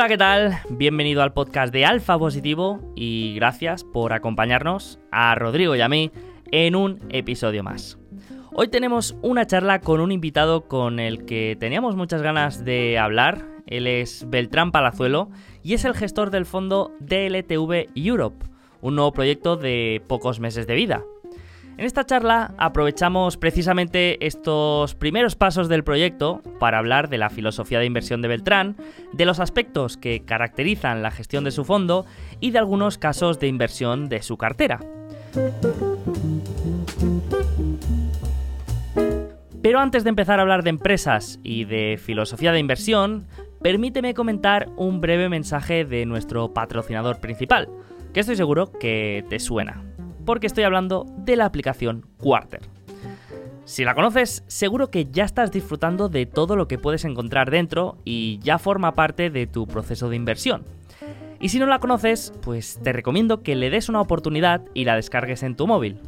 Hola, ¿qué tal? Bienvenido al podcast de Alfa Positivo y gracias por acompañarnos a Rodrigo y a mí en un episodio más. Hoy tenemos una charla con un invitado con el que teníamos muchas ganas de hablar. Él es Beltrán Palazuelo y es el gestor del fondo DLTV Europe, un nuevo proyecto de pocos meses de vida. En esta charla aprovechamos precisamente estos primeros pasos del proyecto para hablar de la filosofía de inversión de Beltrán, de los aspectos que caracterizan la gestión de su fondo y de algunos casos de inversión de su cartera. Pero antes de empezar a hablar de empresas y de filosofía de inversión, permíteme comentar un breve mensaje de nuestro patrocinador principal, que estoy seguro que te suena, porque estoy hablando de la aplicación Quarter. Si la conoces, seguro que ya estás disfrutando de todo lo que puedes encontrar dentro y ya forma parte de tu proceso de inversión. Y si no la conoces, pues te recomiendo que le des una oportunidad y la descargues en tu móvil.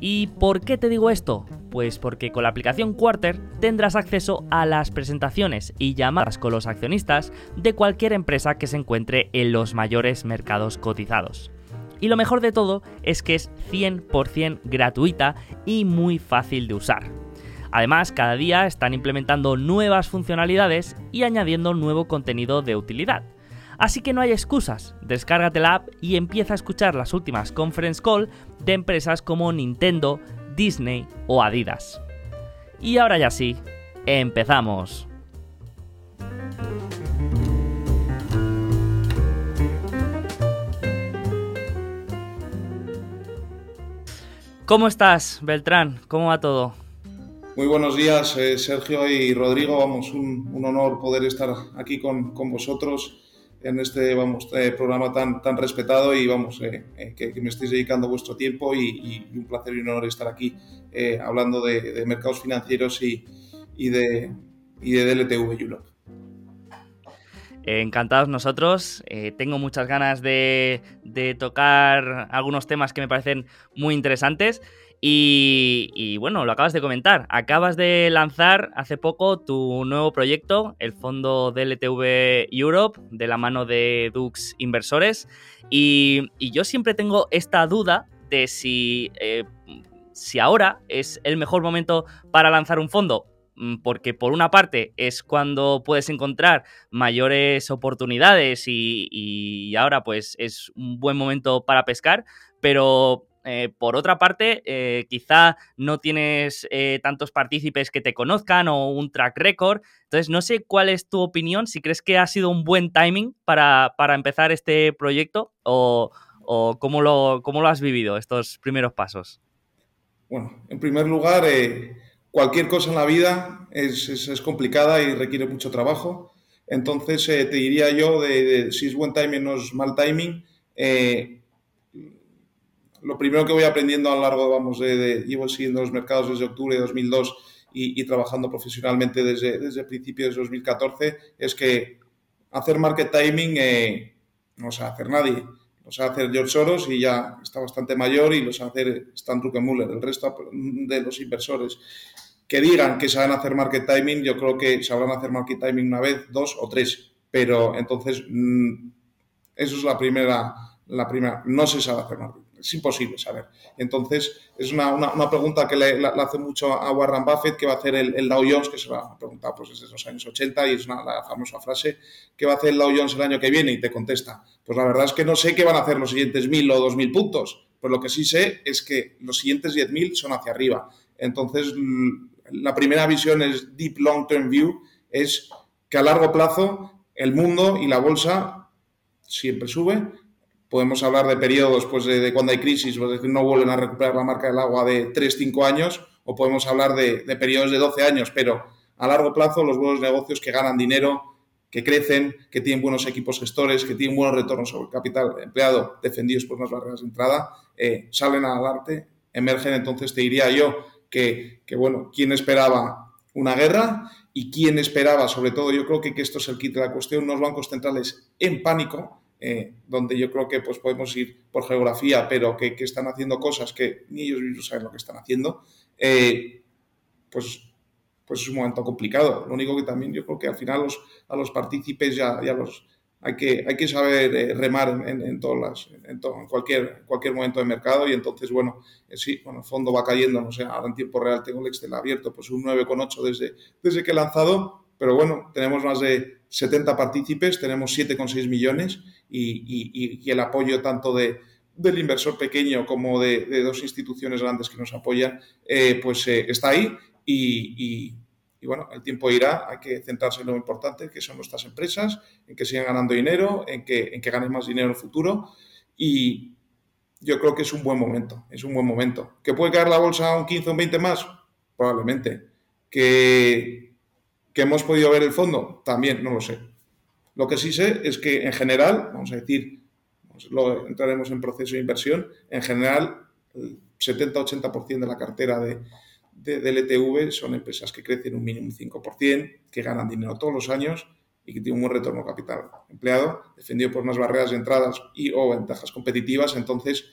¿Y por qué te digo esto? Pues porque con la aplicación Quarter tendrás acceso a las presentaciones y llamadas con los accionistas de cualquier empresa que se encuentre en los mayores mercados cotizados. Y lo mejor de todo es que es 100% gratuita y muy fácil de usar. Además, cada día están implementando nuevas funcionalidades y añadiendo nuevo contenido de utilidad. Así que no hay excusas, descárgate la app y empieza a escuchar las últimas conference call de empresas como Nintendo, Disney o Adidas. Y ahora ya sí, empezamos. ¿Cómo estás, Beltrán? ¿Cómo va todo? Muy buenos días, eh, Sergio y Rodrigo. Vamos, un, honor poder estar aquí con, con vosotros en este vamos, eh, programa tan, tan respetado y vamos, eh, eh, que, me estéis dedicando vuestro tiempo y, un placer y un honor estar aquí hablando de, mercados financieros y, y, de, y de DLTV Europe. Encantados nosotros. tengo muchas ganas de, tocar algunos temas que me parecen muy interesantes. Y, bueno, lo acabas de comentar. Acabas de lanzar hace poco tu nuevo proyecto, el fondo DLTV Europe, de la mano de Dux Inversores. Y, yo siempre tengo esta duda de si, eh, si ahora es el mejor momento para lanzar un fondo porque por una parte es cuando puedes encontrar mayores oportunidades y, ahora pues es un buen momento para pescar, pero eh, por otra parte, eh, quizá no tienes eh, tantos partícipes que te conozcan o un track record. Entonces, no sé cuál es tu opinión, si crees que ha sido un buen timing para, empezar este proyecto o, cómo, lo, cómo, lo, has vivido estos primeros pasos. Bueno, en primer lugar, cualquier cosa en la vida es, complicada y requiere mucho trabajo. Entonces, te diría yo, de, si es buen timing o no es mal timing, lo primero que voy aprendiendo a lo largo, vamos, de, llevo siguiendo los mercados desde octubre de 2002 y, trabajando profesionalmente desde, desde principios de 2014, es que hacer market timing eh, no sabe hacer nadie. Lo sabe hacer George Soros y ya está bastante mayor y lo sabe hacer Stan Druckenmuller. El resto de los inversores que digan que saben hacer market timing, yo creo que sabrán hacer market timing una vez, dos o tres. Pero entonces, mm, eso es la primera, la primera. No se sabe hacer market es imposible saber. Entonces, es una, una, pregunta que le, hace mucho a Warren Buffett, que va a hacer el, Dow Jones, que se va a preguntar pues, desde los años 80 y es una, la famosa frase, ¿qué va a hacer el Dow Jones el año que viene? Y te contesta, pues la verdad es que no sé qué van a hacer los siguientes 1.000 o 2.000 puntos, pues lo que sí sé es que los siguientes 10.000 son hacia arriba. Entonces, la primera visión es Deep Long Term View, es que a largo plazo el mundo y la bolsa siempre sube, podemos hablar de periodos pues, de, cuando hay crisis, pues, decir, no vuelven a recuperar la marca del agua de 3-5 años, o podemos hablar de, periodos de 12 años, pero a largo plazo los buenos negocios que ganan dinero, que crecen, que tienen buenos equipos gestores, que tienen buenos retornos sobre capital empleado, defendidos por unas barreras de entrada, eh, salen al arte, emergen. Entonces te diría yo que, que, bueno, ¿quién esperaba una guerra? Y quién esperaba, sobre todo, yo creo que, que esto es el kit de la cuestión, unos bancos centrales en pánico, eh, donde yo creo que pues, podemos ir por geografía, pero que, están haciendo cosas que ni ellos mismos saben lo que están haciendo, eh, pues, pues es un momento complicado. Lo único que también yo creo que al final a los partícipes y a, los, hay que, hay que saber eh, remar en, todas las, en, cualquier, cualquier momento de mercado y entonces, bueno, eh, sí, bueno, el fondo va cayendo, no sé, ahora en tiempo real tengo el Excel abierto, pues un 9,8 desde, desde que he lanzado, pero bueno, tenemos más de 70 partícipes, tenemos 7,6 millones y, y, y, el apoyo tanto de, del inversor pequeño como de, dos instituciones grandes que nos apoyan, eh, pues eh, está ahí y bueno, el tiempo irá, hay que centrarse en lo importante, que son nuestras empresas, en que sigan ganando dinero, en que, en que ganen más dinero en el futuro y yo creo que es un buen momento, es un buen momento. ¿Que puede caer la bolsa un 15 o un 20 más? Probablemente. ¿Que, ¿Que hemos podido ver el fondo? También, no lo sé. Lo que sí sé es que en general, vamos a decir, luego entraremos en proceso de inversión, en general el 70-80% de la cartera de, de, del ETV son empresas que crecen un mínimo un 5%, que ganan dinero todos los años y que tienen un buen retorno capital empleado, defendido por unas barreras de entradas y o ventajas competitivas. Entonces,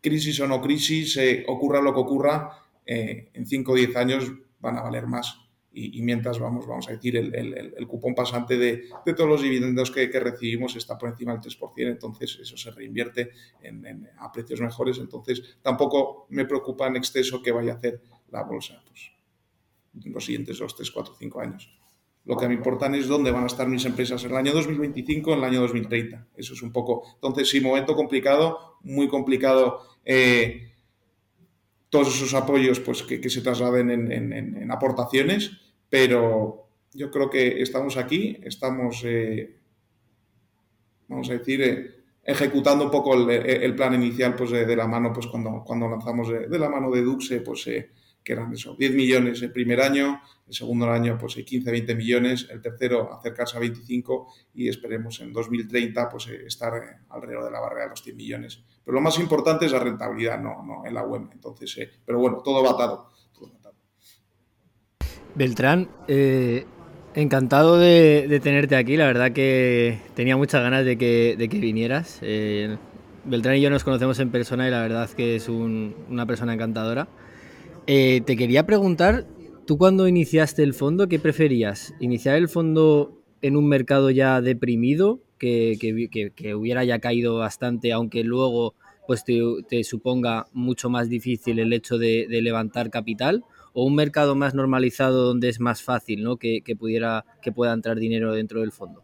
crisis o no crisis, eh, ocurra lo que ocurra, eh, en 5 o 10 años van a valer más. Y, mientras vamos, vamos a decir, el, cupón pasante de, todos los dividendos que, recibimos está por encima del 3%, entonces eso se reinvierte en, a precios mejores. Entonces, tampoco me preocupa en exceso que vaya a hacer la bolsa pues, en los siguientes 2, 3, 4, 5 años. Lo que me importa es dónde van a estar mis empresas en el año 2025, en el año 2030. Eso es un poco. Entonces, sí, momento complicado, muy complicado. Eh, todos esos apoyos pues, que, se trasladen en, aportaciones, pero yo creo que estamos aquí, estamos, eh, vamos a decir, eh, ejecutando un poco el, plan inicial pues, de, de, la mano, pues cuando, cuando lanzamos de, de la mano de Duxe, pues eh, que eran eso, 10 millones el primer año, el segundo año pues 15, 20 millones, el tercero acercarse a 25 y esperemos en 2030 pues estar alrededor de la barrera de los 100 millones. Pero lo más importante es la rentabilidad, no, no en la web. Entonces, eh, pero bueno, todo va. Beltrán, eh, encantado de, tenerte aquí. La verdad que tenía muchas ganas de que, de que vinieras. Eh, Beltrán y yo nos conocemos en persona y la verdad que es un, una persona encantadora. Eh, te quería preguntar, tú cuando iniciaste el fondo, ¿qué preferías? ¿Iniciar el fondo en un mercado ya deprimido, que, que, que hubiera ya caído bastante, aunque luego pues te, suponga mucho más difícil el hecho de, de, levantar capital? ¿O un mercado más normalizado donde es más fácil ¿no? que, pudiera, que pueda entrar dinero dentro del fondo?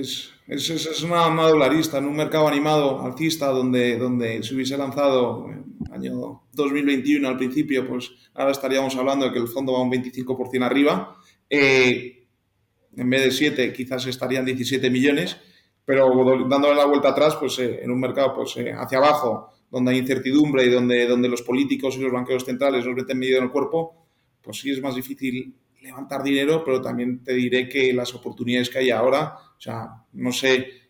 Es, es, es una modularista, en un mercado animado, alcista, donde, donde se hubiese lanzado en año 2021 al principio, pues ahora estaríamos hablando de que el fondo va un 25% arriba. Eh, en vez de 7, quizás estarían 17 millones, pero dándole la vuelta atrás, pues eh, en un mercado pues, eh, hacia abajo, donde hay incertidumbre y donde, donde los políticos y los banqueros centrales nos meten medio en el cuerpo, pues sí es más difícil levantar dinero, pero también te diré que las oportunidades que hay ahora, o sea, no sé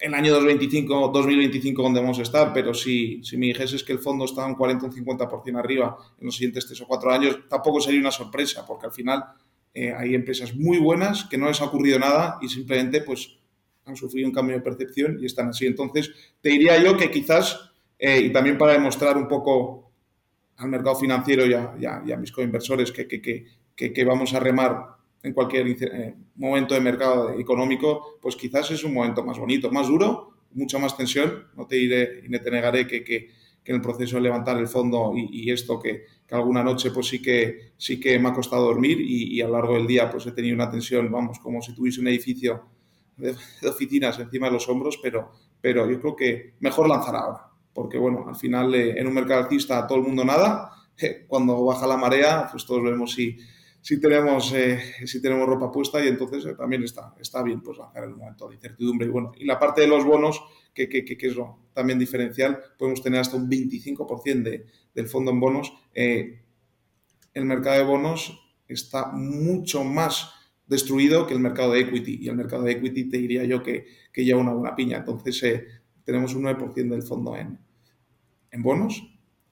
el año 2025, 2025 dónde vamos a estar, pero si, si me dijese que el fondo está un 40 o un 50% arriba en los siguientes 3 o 4 años, tampoco sería una sorpresa, porque al final eh, hay empresas muy buenas que no les ha ocurrido nada y simplemente pues han sufrido un cambio de percepción y están así. Entonces, te diría yo que quizás, eh, y también para demostrar un poco al mercado financiero y a, mis coinversores que, que, que, que vamos a remar en cualquier eh, momento de mercado económico, pues quizás es un momento más bonito, más duro, mucha más tensión. No te diré y no te negaré que, que, que en el proceso de levantar el fondo y, y esto que, que, alguna noche pues sí que, sí que me ha costado dormir y, y, a lo largo del día pues he tenido una tensión, vamos, como si tuviese un edificio de, de oficinas encima de los hombros, pero, pero yo creo que mejor lanzar ahora, porque bueno, al final eh, en un mercado alcista todo el mundo nada, eh, cuando baja la marea pues todos vemos si si tenemos, eh, tenemos ropa puesta y entonces eh, también está, está bien pues lanzar el momento de incertidumbre. Y bueno, y la parte de los bonos, que, que, que, es también diferencial, podemos tener hasta un 25% de, del fondo en bonos. Eh, el mercado de bonos está mucho más destruido que el mercado de equity y el mercado de equity te diría yo que, que lleva una buena piña. Entonces eh, tenemos un 9% del fondo en, en bonos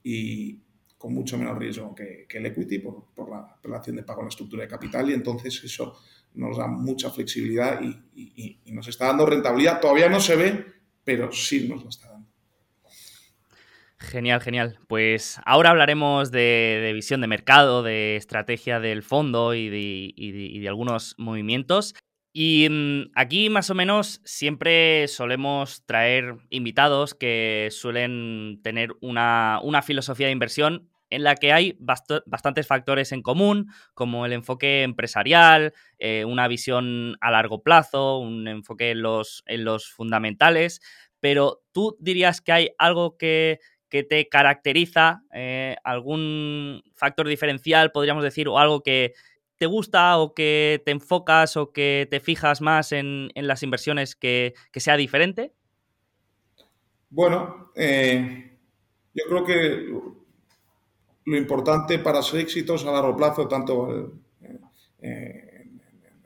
y, con mucho menos riesgo que, que el equity por, por, la relación de pago en la estructura de capital y entonces eso nos da mucha flexibilidad y, y, nos está dando rentabilidad. Todavía no se ve, pero sí nos lo está dando. Genial, genial. Pues ahora hablaremos de, de visión de mercado, de estrategia del fondo y de, y de algunos movimientos. Y mm, aquí más o menos siempre solemos traer invitados que suelen tener una, filosofía de inversión en la que hay bastantes factores en común, como el enfoque empresarial, eh, una visión a largo plazo, un enfoque en los, en los fundamentales, pero tú dirías que hay algo que, que te caracteriza, eh, algún factor diferencial, podríamos decir, o algo que te gusta o que te enfocas o que te fijas más en, las inversiones que, sea diferente? Bueno, eh, yo creo que lo importante para ser éxitos a largo plazo, tanto eh,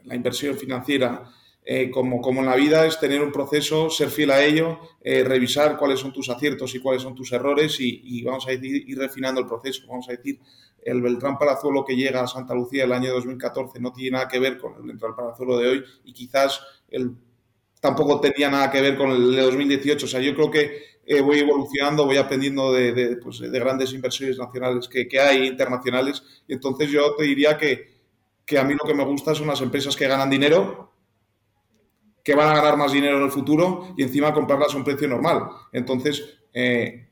la inversión financiera eh, como, como, en la vida, es tener un proceso, ser fiel a ello, eh, revisar cuáles son tus aciertos y cuáles son tus errores y, vamos a decir, ir refinando el proceso. Vamos a decir, el Beltrán Palazuelo que llega a Santa Lucía el año 2014 no tiene nada que ver con el Beltrán Palazuelo de hoy y quizás el, tampoco tenía nada que ver con el de 2018. O sea, yo creo que eh, voy evolucionando, voy aprendiendo de, pues, de grandes inversiones nacionales que, que, hay, internacionales. Y entonces yo te diría que, que a mí lo que me gusta son las empresas que ganan dinero que van a ganar más dinero en el futuro y encima comprarlas a un precio normal. Entonces, eh,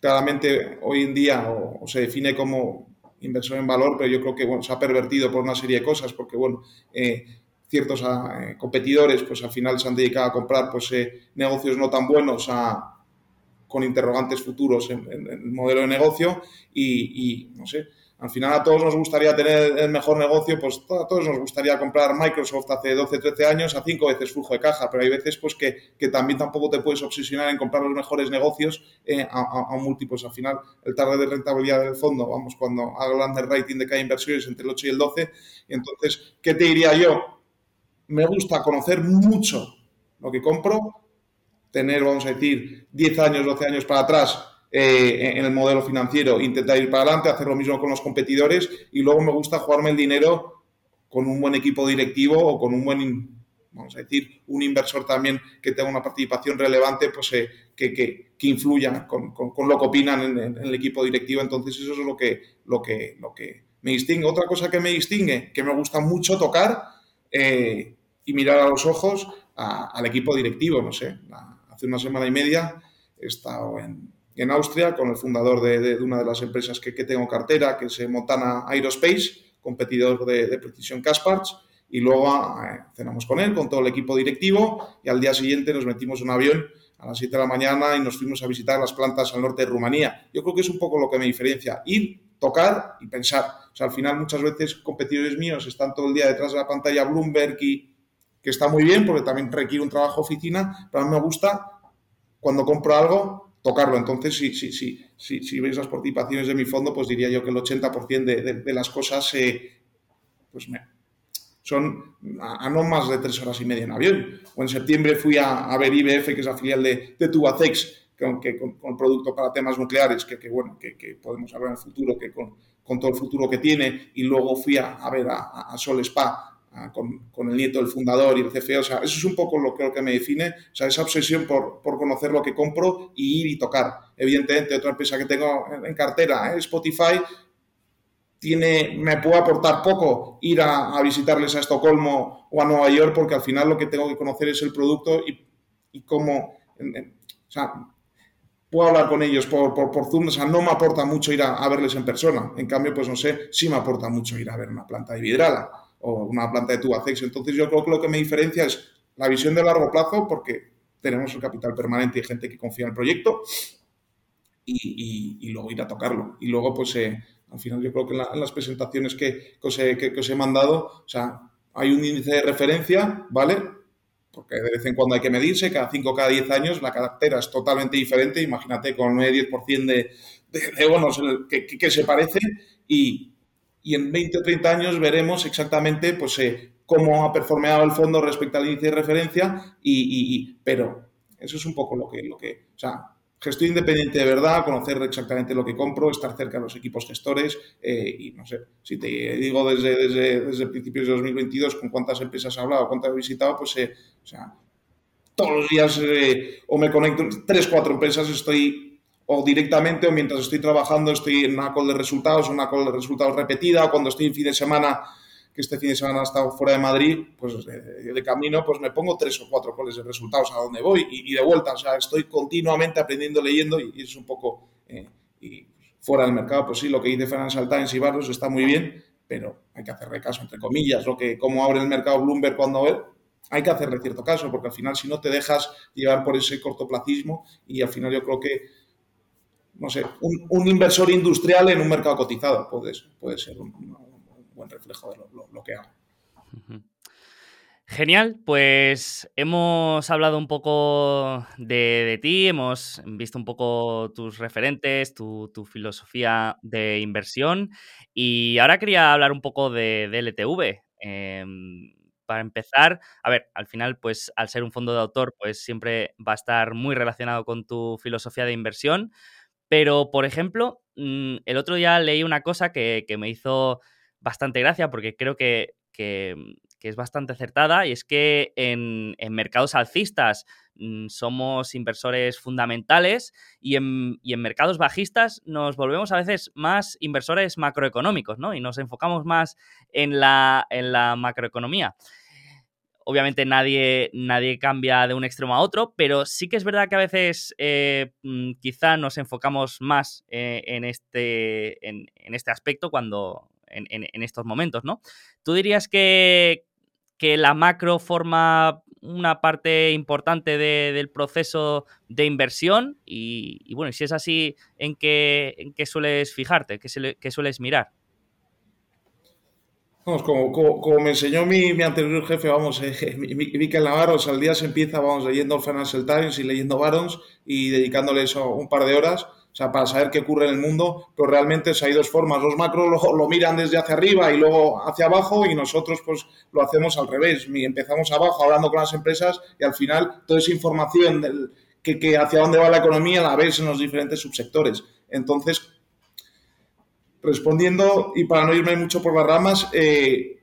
claramente hoy en día o, se define como inversor en valor, pero yo creo que se ha pervertido por una serie de cosas, porque bueno, eh, ciertos ah, eh, competidores pues al final se han dedicado a comprar pues negocios no tan buenos con interrogantes futuros en, el modelo de negocio y no sé, al final a todos nos gustaría tener el mejor negocio, pues a todos nos gustaría comprar Microsoft hace 12, 13 años a cinco veces flujo de caja, pero hay veces pues que, también tampoco te puedes obsesionar en comprar los mejores negocios eh, a, a. Al final, el target de rentabilidad del fondo, vamos, cuando hablan del rating de cada inversión es entre el 8 y el 12. Entonces, ¿qué te diría yo? Me gusta conocer mucho lo que compro, tener, vamos a decir, 10 años, 12 años para atrás eh, en el modelo financiero, intentar ir para adelante, hacer lo mismo con los competidores y luego me gusta jugarme el dinero con un buen equipo directivo o con un buen, vamos a decir, un inversor también que tenga una participación relevante, pues eh, que, que, que, influya con, con, lo que opinan en, el equipo directivo. Entonces eso es lo que, lo, que, lo que me distingue. Otra cosa que me distingue, que me gusta mucho tocar eh, y mirar a los ojos al equipo directivo, no sé, hace una semana y media he estado en, en Austria con el fundador de, una de las empresas que, tengo cartera, que es eh, Montana Aerospace, competidor de, de Precision Casparts, y luego eh, cenamos con él, con todo el equipo directivo, y al día siguiente nos metimos en un avión a las 7 de la mañana y nos fuimos a visitar las plantas al norte de Rumanía. Yo creo que es un poco lo que me diferencia, ir, tocar y pensar. O sea, al final muchas veces competidores míos están todo el día detrás de la pantalla Bloomberg y que está muy bien porque también requiere un trabajo oficina, pero a mí me gusta cuando compro algo tocarlo. Entonces, si, si, si, si, veis las participaciones de mi fondo, pues diría yo que el 80% de, de, las cosas eh, pues son a, no más de tres horas y media en avión. O en septiembre fui a, ver IBF, que es la filial de, de Tubacex, que, con, con, producto para temas nucleares, que, bueno, que, podemos hablar en el futuro, que con, con, todo el futuro que tiene, y luego fui a, ver a Sol Spa, con, el nieto del fundador y el CFO. O sea, eso es un poco lo que, me define, o sea, esa obsesión por, conocer lo que compro y ir y tocar. Evidentemente, otra empresa que tengo en, cartera, ¿eh? Spotify, tiene, me puede aportar poco ir a, visitarles a Estocolmo o a Nueva York porque al final lo que tengo que conocer es el producto y, y cómo... o sea, puedo hablar con ellos por, por, Zoom, o sea, no me aporta mucho ir a, a, verles en persona. En cambio, pues no sé, sí me aporta mucho ir a ver una planta de vidrala o una planta de Tubacex. Entonces yo creo que lo que me diferencia es la visión de largo plazo porque tenemos el capital permanente y gente que confía en el proyecto y, luego ir a tocarlo. Y luego pues eh, al final yo creo que en, las presentaciones que, os he, que, os he mandado, o sea, hay un índice de referencia, ¿vale? Porque de vez en cuando hay que medirse, cada 5 o cada 10 años la cartera es totalmente diferente, imagínate con 9-10% de, de, de bonos que, que, se parece y, y en 20 o 30 años veremos exactamente pues, eh, cómo ha performeado el fondo respecto al índice de referencia, y, pero eso es un poco lo que, lo que, o sea, gestión independiente de verdad, conocer exactamente lo que compro, estar cerca de los equipos gestores eh, y no sé, si te digo desde, desde, desde principios de 2022 con cuántas empresas he hablado, cuántas he visitado, pues, eh, o sea, todos los días o me conecto, tres, cuatro empresas estoy o directamente o mientras estoy trabajando estoy en una call de resultados, una call de resultados repetida, o cuando estoy en fin de semana este fin de semana he estado fuera de Madrid, pues de, camino, pues me pongo tres o cuatro coles de resultados a donde voy y, de vuelta. O sea, estoy continuamente aprendiendo, leyendo y, es un poco eh, y fuera del mercado. Pues sí, lo que dice Financial Times y Barros está muy bien, pero hay que hacerle caso, entre comillas, lo que cómo abre el mercado Bloomberg cuando ve, hay que hacerle cierto caso, porque al final si no te dejas llevar por ese cortoplacismo y al final yo creo que, no sé, un, inversor industrial en un mercado cotizado puede, puede ser un, buen reflejo de lo, que hago. Genial, pues hemos hablado un poco de, ti, hemos visto un poco tus referentes, tu, filosofía de inversión y ahora quería hablar un poco de, LTV. Em, para empezar, a ver, al final, pues al ser un fondo de autor, pues siempre va a estar muy relacionado con tu filosofía de inversión. Pero, por ejemplo, mm, el otro día leí una cosa que, me hizo bastante gracia porque creo que, es bastante acertada y es que en, mercados alcistas mm, somos inversores fundamentales y en, y en, mercados bajistas nos volvemos a veces más inversores macroeconómicos, ¿no? Y nos enfocamos más en la, en la macroeconomía. Obviamente nadie, nadie cambia de un extremo a otro, pero sí que es verdad que a veces eh, mm, quizá nos enfocamos más eh, en, este, en, este aspecto cuando, en, estos momentos, ¿no? ¿Tú dirías que, la macro forma una parte importante del proceso de inversión? Y, bueno, si es así, ¿en qué, en qué sueles fijarte? ¿Qué, qué sueles mirar? Vamos, como, como, me enseñó mi, anterior jefe, vamos, eh, Navarro, al día se empieza, vamos, leyendo Financial Times y leyendo Barons y dedicándole un par de horas, o sea, para saber qué ocurre en el mundo, pero realmente hay dos formas, los macros lo, lo, miran desde hacia arriba y luego hacia abajo y nosotros pues lo hacemos al revés, empezamos abajo hablando con las empresas y al final toda esa información del, que, que hacia dónde va la economía la ves en los diferentes subsectores. Entonces, respondiendo, y para no irme mucho por las ramas, eh,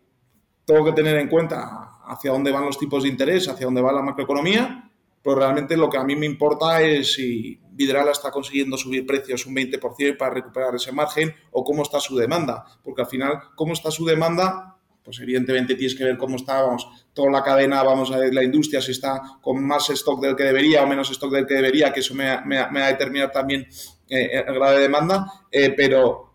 tengo que tener en cuenta hacia dónde van los tipos de interés, hacia dónde va la macroeconomía, pero realmente lo que a mí me importa es si Vidrala está consiguiendo subir precios un 20% para recuperar ese margen o cómo está su demanda, porque al final, cómo está su demanda, pues evidentemente tienes que ver cómo está, vamos, toda la cadena, vamos a ver la industria, si está con más stock del que debería o menos stock del que debería, que eso me, me, me va a determinar también eh, el grado de demanda, eh, pero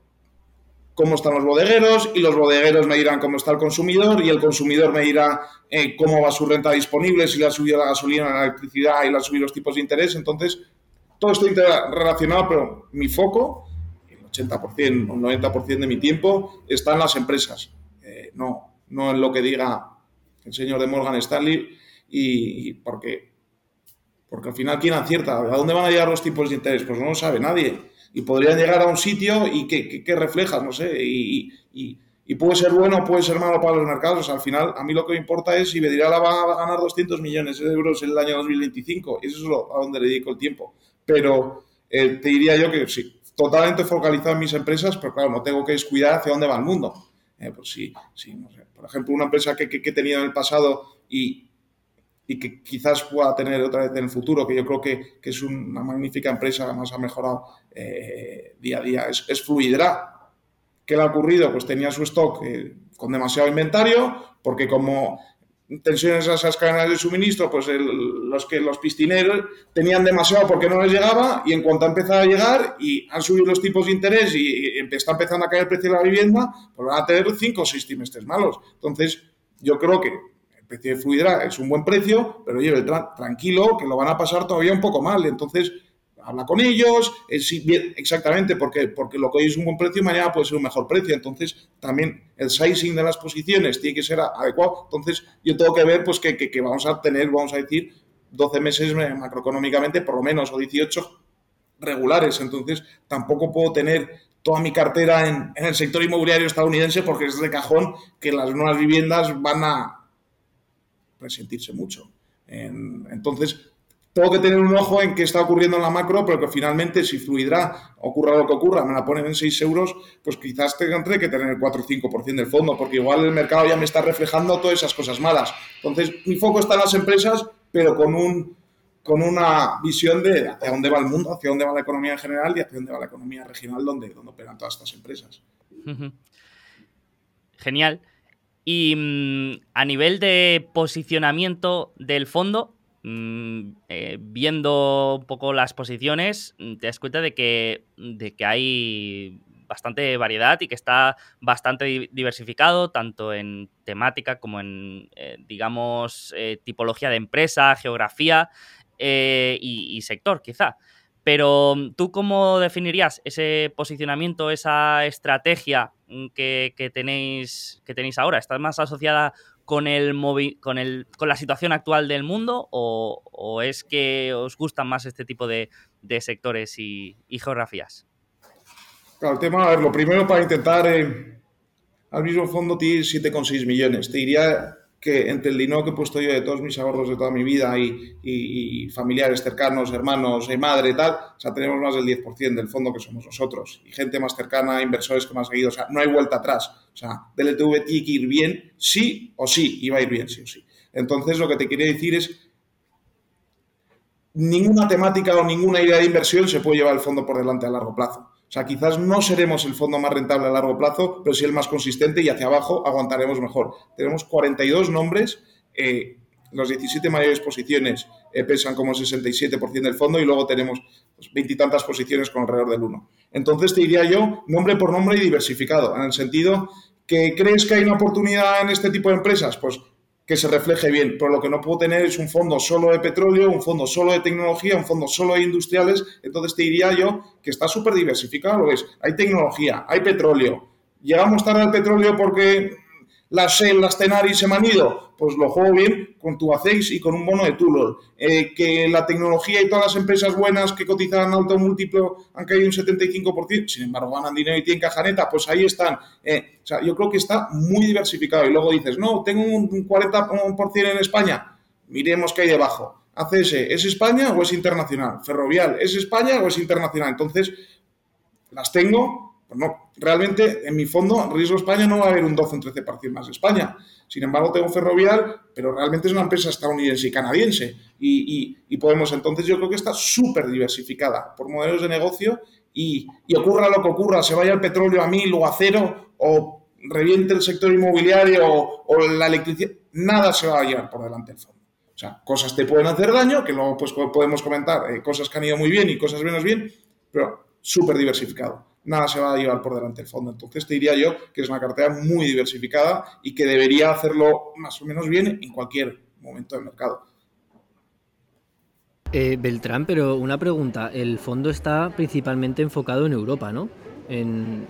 cómo están los bodegueros y los bodegueros me dirán cómo está el consumidor y el consumidor me dirá eh, cómo va su renta disponible, si le ha subido la gasolina, la electricidad y le han subido los tipos de interés. Entonces, todo esto relacionado, pero mi foco, el 80% o 90% de mi tiempo, está en las empresas, eh, no, no en lo que diga el señor de Morgan Stanley y, porque, porque al final, ¿quién acierta? ¿A dónde van a llegar los tipos de interés? Pues no lo sabe nadie y podrían llegar a un sitio y que, que, reflejas, no sé, y, puede ser bueno puede ser malo para los mercados. al final, a mí lo que me importa es si Bedirala va a ganar 200 millones de euros en el año 2025. Eso es lo, a donde le dedico el tiempo. Pero eh, te diría yo que sí, totalmente focalizado en mis empresas, pero claro, no tengo que descuidar hacia dónde va el mundo. Eh, pues. Por ejemplo, una empresa que, que, he tenido en el pasado y, y que quizás pueda tener otra vez en el futuro, que yo creo que, que es una magnífica empresa, además ha mejorado eh, día a día, es, es. ¿Qué le ha ocurrido? Pues tenía su stock eh, con demasiado inventario, porque como tensiones a esas cadenas de suministro, pues los que los piscineros tenían demasiado porque no les llegaba y en cuanto ha empezado a llegar y han subido los tipos de interés y, está empezando a caer el precio de la vivienda, pues van a tener cinco o seis trimestres malos. Entonces, yo creo que de Fluidra es un buen precio, pero lleve tranquilo que lo van a pasar todavía un poco mal. Entonces, habla con ellos, exactamente, porque, porque lo que hoy es un buen precio, mañana puede ser un mejor precio. Entonces, también el sizing de las posiciones tiene que ser adecuado. Entonces, yo tengo que ver pues que, que, vamos a tener, vamos a decir, 12 meses macroeconómicamente, por lo menos, o 18 regulares. Entonces, tampoco puedo tener toda mi cartera en, en el sector inmobiliario estadounidense porque es de cajón que las nuevas viviendas van a, resentirse mucho. entonces, tengo que tener un ojo en qué está ocurriendo en la macro, pero que finalmente, si fluidra, ocurra lo que ocurra, me la ponen en 6 euros, pues quizás tendré que tener el 4 o 5% del fondo, porque igual el mercado ya me está reflejando todas esas cosas malas. Entonces, mi foco está en las empresas, pero con, un, con una visión de hacia dónde va el mundo, hacia dónde va la economía en general y hacia dónde va la economía regional donde, donde operan todas estas empresas. Genial. Y mm, a nivel de posicionamiento del fondo, mm, eh, viendo un poco las posiciones, mm, te das cuenta de que, de que hay bastante variedad y que está bastante diversificado, tanto en temática como en, eh, digamos, eh, tipología de empresa, geografía y, sector, quizá. Pero tú cómo definirías ese posicionamiento, esa estrategia que, tenéis, que tenéis ahora? ¿Está más asociada con, el con, el, con la situación actual del mundo o, es que os gustan más este tipo de, sectores y, geografías? Claro, el tema, a ver, lo primero para intentar, eh, al mismo fondo tiene 7,6 millones. Te diría que entre el dinero que he puesto yo de todos mis ahorros de toda mi vida y, familiares cercanos, hermanos y madre y tal, o sea, tenemos más del 10% del fondo que somos nosotros. Y gente más cercana, inversores que más seguido, o sea, no hay vuelta atrás. O sea, DLTV tiene que ir bien, sí o sí, y va a ir bien, sí o sí. Entonces, lo que te quería decir es, ninguna temática o ninguna idea de inversión se puede llevar el fondo por delante a largo plazo. O sea, quizás no seremos el fondo más rentable a largo plazo, pero sí el más consistente y hacia abajo aguantaremos mejor. Tenemos 42 nombres, eh, las 17 mayores posiciones eh, pesan como 67% del fondo y luego tenemos pues, veintitantas posiciones con alrededor del 1. Entonces te diría yo nombre por nombre y diversificado, en el sentido que crees que hay una oportunidad en este tipo de empresas, pues que se refleje bien. Pero lo que no puedo tener es un fondo solo de petróleo, un fondo solo de tecnología, un fondo solo de industriales. Entonces te diría yo que está súper diversificado, lo ves. Hay tecnología, hay petróleo. Llegamos tarde al petróleo porque las las Tenaris se han ido, pues lo juego bien con tu A6 y con un bono de Tulor. Eh, que la tecnología y todas las empresas buenas que cotizan alto múltiplo han caído un 75%, sin embargo ganan dinero y tienen cajaneta, pues ahí están. Eh, o sea, yo creo que está muy diversificado. Y luego dices, no, tengo un 40% en España. Miremos qué hay debajo. ACS, ¿es España o es internacional? Ferrovial, ¿es España o es internacional? Entonces, las tengo, no, realmente en mi fondo, Riesgo España no va a haber un 12 o un 13% más de España. Sin embargo, tengo Ferrovial, pero realmente es una empresa estadounidense y canadiense. Y, podemos, entonces yo creo que está súper diversificada por modelos de negocio y, ocurra lo que ocurra, se vaya el petróleo a mil o a cero o reviente el sector inmobiliario o, la electricidad, nada se va a llevar por delante del fondo. O sea, cosas te pueden hacer daño, que luego pues, podemos comentar, eh, cosas que han ido muy bien y cosas menos bien, pero súper diversificado nada se va a llevar por delante el fondo. Entonces te diría yo que es una cartera muy diversificada y que debería hacerlo más o menos bien en cualquier momento del mercado. Eh, Beltrán, pero una pregunta. El fondo está principalmente enfocado en Europa, ¿no? En,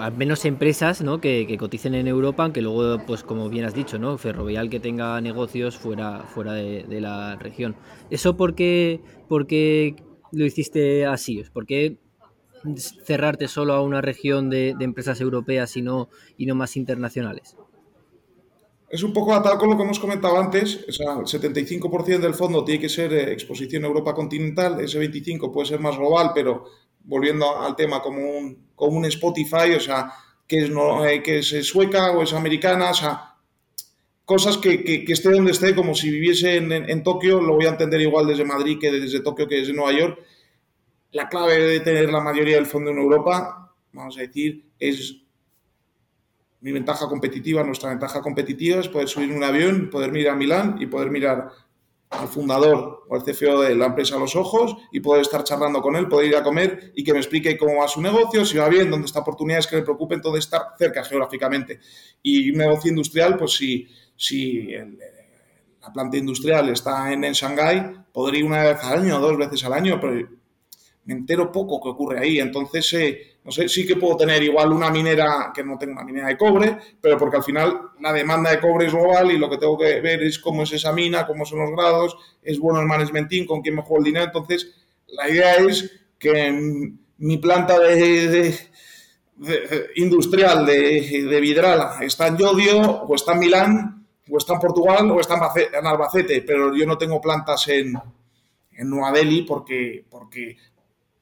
al menos empresas ¿no? que, coticen en Europa, aunque luego, pues como bien has dicho, ¿no? Ferrovial que tenga negocios fuera, fuera de, la región. ¿Eso por qué, por qué lo hiciste así? ¿Por qué cerrarte solo a una región de, empresas europeas y no, y no más internacionales? Es un poco tal con lo que hemos comentado antes, o sea, el 75% del fondo tiene que ser eh, exposición Europa continental, ese 25% puede ser más global, pero volviendo al tema como un, como un Spotify, o sea, que es, no, eh, que es sueca o es americana, o sea, cosas que, que, esté donde esté, como si viviese en, en, Tokio, lo voy a entender igual desde Madrid que desde Tokio que desde Nueva York, la clave de tener la mayoría del fondo en Europa, vamos a decir, es mi ventaja competitiva, nuestra ventaja competitiva es poder subir un avión, poder mirar a Milán y poder mirar al fundador o al CFO de la empresa a los ojos y poder estar charlando con él, poder ir a comer y que me explique cómo va su negocio, si va bien, dónde está oportunidades que le preocupen, todo estar cerca geográficamente. Y un negocio industrial, pues si, si la planta industrial está en, en Shanghái, podría ir una vez al año, dos veces al año, pero me entero poco que ocurre ahí. Entonces, eh, no sé, sí que puedo tener igual una minera, que no tengo una minera de cobre, pero porque al final la demanda de cobre es global y lo que tengo que ver es cómo es esa mina, cómo son los grados, es bueno el management team, con quién me juego el dinero. Entonces, la idea es que mi planta de, industrial de, de, Vidrala está en Yodio, o está en Milán, o está en Portugal, o está en Albacete, pero yo no tengo plantas en, en Nueva Delhi porque, porque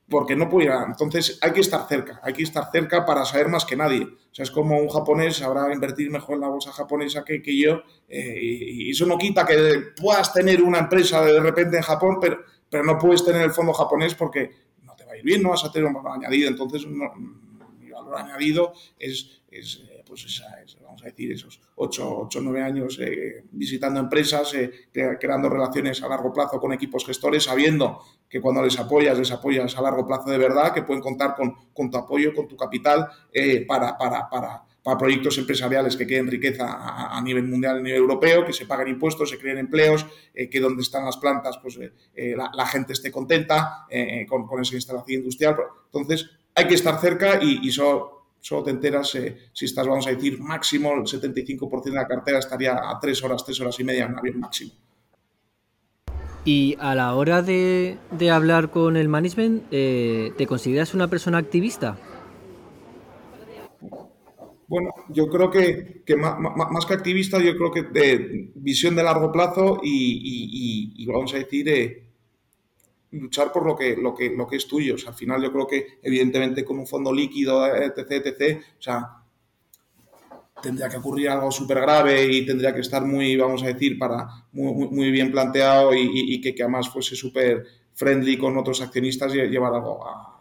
porque no ir Entonces hay que estar cerca, hay que estar cerca para saber más que nadie. O sea, es como un japonés sabrá invertir mejor en la bolsa japonesa que, que yo, eh, y, eso no quita que puedas tener una empresa de repente en Japón, pero, pero no puedes tener el fondo japonés porque no te va a ir bien, no vas a tener un valor añadido. Entonces, mi valor añadido es, es eh, pues vamos a decir, esos 8 o 9 años eh, visitando empresas, eh, creando relaciones a largo plazo con equipos gestores, sabiendo que cuando les apoyas, les apoyas a largo plazo de verdad, que pueden contar con, con tu apoyo, con tu capital para, para, para para proyectos empresariales que creen riqueza a, nivel mundial, a nivel europeo, que se paguen impuestos, se creen empleos, eh, que donde están las plantas, pues eh, eh, la, gente esté contenta con, esa instalación industrial. Entonces, hay que estar cerca y, solo, solo, te enteras si estás, vamos a decir, máximo, el 75% de la cartera estaría a tres horas, tres horas y media en avión máximo. Y a la hora de, de hablar con el management, ¿te consideras una persona activista? Bueno, yo creo que, más, que activista, yo creo que de visión de largo plazo y, vamos a decir, eh, luchar por lo que, lo, que, lo que es tuyo. al final yo creo que, evidentemente, con un fondo líquido, etc., etc., o sea, tendría que ocurrir algo súper grave y tendría que estar muy, vamos a decir, para muy, muy bien planteado y, que, que, además fuese súper friendly con otros accionistas y llevar algo a,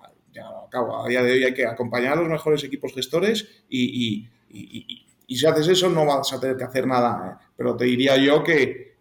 a día de hoy hay que acompañar a los mejores equipos gestores y, si haces eso no vas a tener que hacer nada. ¿eh? Pero te diría yo que,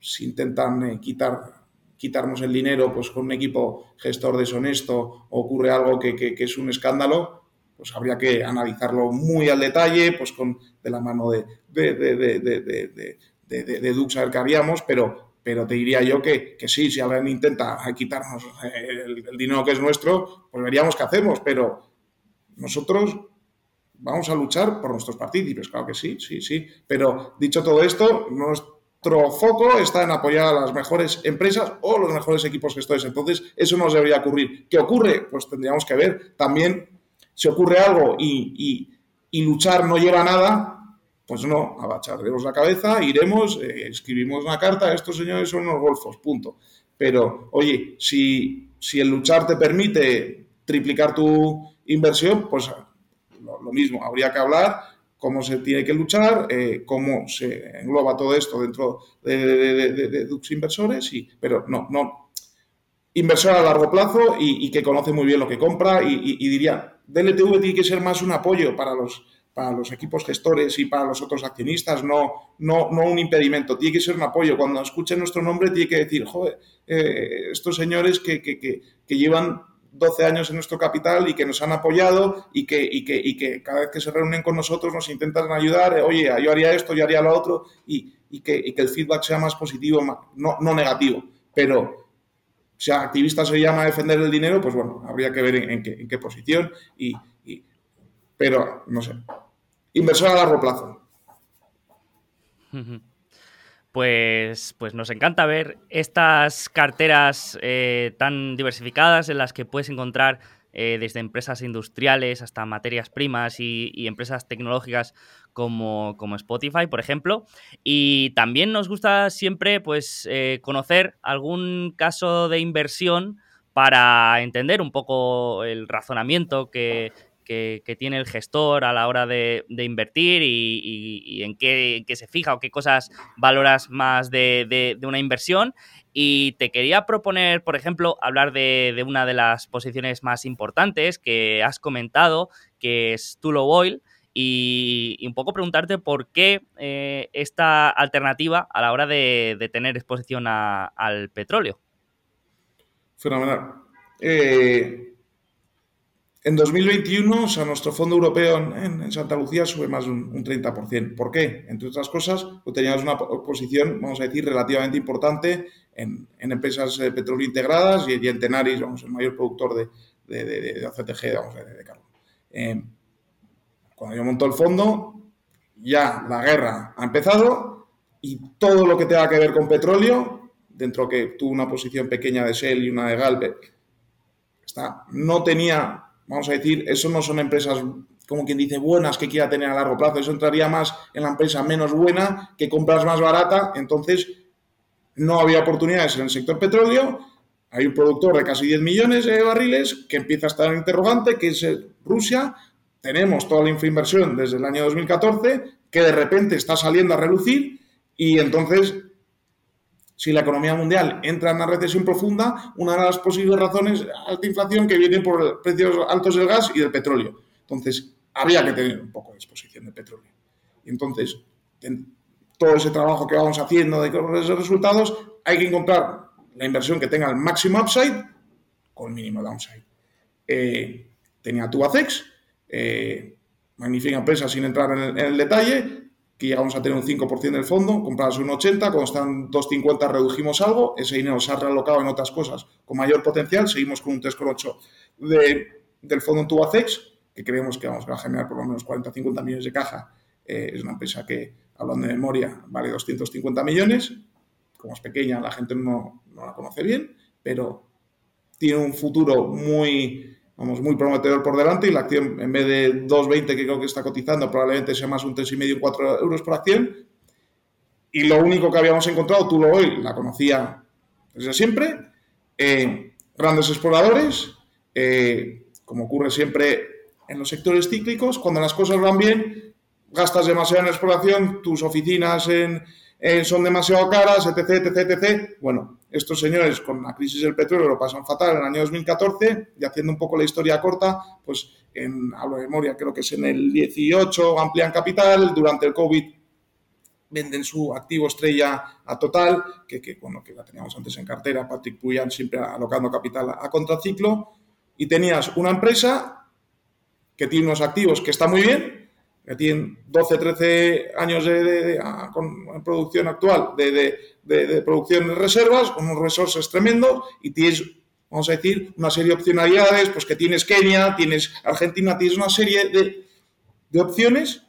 si intentan eh, quitar quitarnos el dinero pues con un equipo gestor deshonesto ocurre algo que, es un escándalo, pues habría que analizarlo muy al detalle, pues con de la mano de, de, de, de Dux a ver qué haríamos, pero, pero te diría yo que, sí, si alguien intenta quitarnos el, dinero que es nuestro, pues veríamos qué hacemos, pero nosotros vamos a luchar por nuestros partícipes, claro que sí, sí, sí, pero dicho todo esto, nuestro foco está en apoyar a las mejores empresas o los mejores equipos gestores, entonces eso no nos debería ocurrir. ¿Qué ocurre? Pues tendríamos que ver también si ocurre algo y, luchar no lleva a nada, pues no, abacharemos la cabeza, iremos, eh, escribimos una carta, estos señores son unos golfos, punto. Pero, oye, si el luchar te permite triplicar tu inversión, pues lo, mismo, habría que hablar cómo se tiene que luchar, eh, cómo se engloba todo esto dentro de, de, Dux Inversores, y, pero no, no. Inversor a largo plazo y, que conoce muy bien lo que compra y, y diría, DLTV tiene que ser más un apoyo para los para los equipos gestores y para los otros accionistas, no, no, no un impedimento, tiene que ser un apoyo. Cuando escuchen nuestro nombre, tiene que decir, joder, eh, estos señores que, que, que, llevan 12 años en nuestro capital y que nos han apoyado y que, y que, y que cada vez que se reúnen con nosotros nos intentan ayudar, eh, oye, yo haría esto, yo haría lo otro, y, y que, que, el feedback sea más positivo, no, no negativo. Pero si activista se llama a defender el dinero, pues bueno, habría que ver en, qué, en qué, posición, y, pero no sé, inversor a largo plazo. Pues, pues nos encanta ver estas carteras eh, tan diversificadas en las que puedes encontrar eh, desde empresas industriales hasta materias primas y, empresas tecnológicas como, como, Spotify, por ejemplo. Y también nos gusta siempre pues, eh, conocer algún caso de inversión para entender un poco el razonamiento que, que, tiene el gestor a la hora de, invertir y, en, qué, se fija o qué cosas valoras más de, una inversión. Y te quería proponer, por ejemplo, hablar de, una de las posiciones más importantes que has comentado, que es Tulo Oil. Y, un poco preguntarte por qué eh, esta alternativa a la hora de, tener exposición al petróleo. Fenomenal. Eh, en 2021, o sea, nuestro fondo europeo en, Santa Lucía sube más de un, 30%. ¿Por qué? Entre otras cosas, pues teníamos una posición, vamos a decir, relativamente importante en, empresas de petróleo integradas y, en Tenaris, vamos, el mayor productor de, de, ACTG, vamos, de, carbón. Eh, cuando yo montó el fondo, ya la guerra ha empezado y todo lo que tenga que ver con petróleo, dentro que tuvo una posición pequeña de Shell y una de Galve, está, no tenía vamos a decir, eso no son empresas como quien dice buenas que quiera tener a largo plazo, eso entraría más en la empresa menos buena, que compras más barata, entonces no había oportunidades en el sector petróleo, hay un productor de casi 10 millones de barriles que empieza a estar interrogante, que es Rusia, tenemos toda la infrainversión desde el año 2014, que de repente está saliendo a relucir y entonces si la economía mundial entra en una recesión profunda, una de las posibles razones es alta inflación que viene por precios altos del gas y del petróleo. Entonces, habría que tener un poco de exposición de petróleo. Y entonces, todo ese trabajo que vamos haciendo de esos resultados, hay que encontrar la inversión que tenga el máximo upside con el mínimo downside. Eh, tenía Tubacex, eh, magnífica empresa sin entrar en el, detalle, que llegamos a tener un 5% del fondo, comprabas un 80, cuando están 2,50 redujimos algo, ese dinero se ha realocado en otras cosas con mayor potencial, seguimos con un 3,8 de, del fondo en Tubacex, que creemos que vamos a generar por lo menos 40-50 millones de caja. Eh, es una empresa que, hablando de memoria, vale 250 millones, como es pequeña, la gente no, no la conoce bien, pero tiene un futuro muy, vamos, muy prometedor por delante y la acción, en vez de 2,20 que creo que está cotizando, probablemente sea más un 3,5 o 4 euros por acción. Y lo único que habíamos encontrado, tú lo hoy, la conocía desde siempre, eh, grandes exploradores, eh, como ocurre siempre en los sectores cíclicos, cuando las cosas van bien, gastas demasiado en exploración, tus oficinas en, son demasiado caras, etc, etc, etc. Bueno, estos señores con la crisis del petróleo lo pasan fatal en el año 2014 y haciendo un poco la historia corta, pues en, hablo de memoria, creo que es en el 18 amplían capital, durante el COVID venden su activo estrella a Total, que, que, bueno, que la teníamos antes en cartera, Patrick Puyan siempre alocando capital a, contraciclo, y tenías una empresa que tiene unos activos que está muy bien, que tienen 12, 13 años de, ah, con producción actual de, producción de reservas, con unos resources tremendos y tienes, vamos a decir, una serie de opcionalidades, pues que tienes Kenia, tienes Argentina, tienes una serie de, opciones,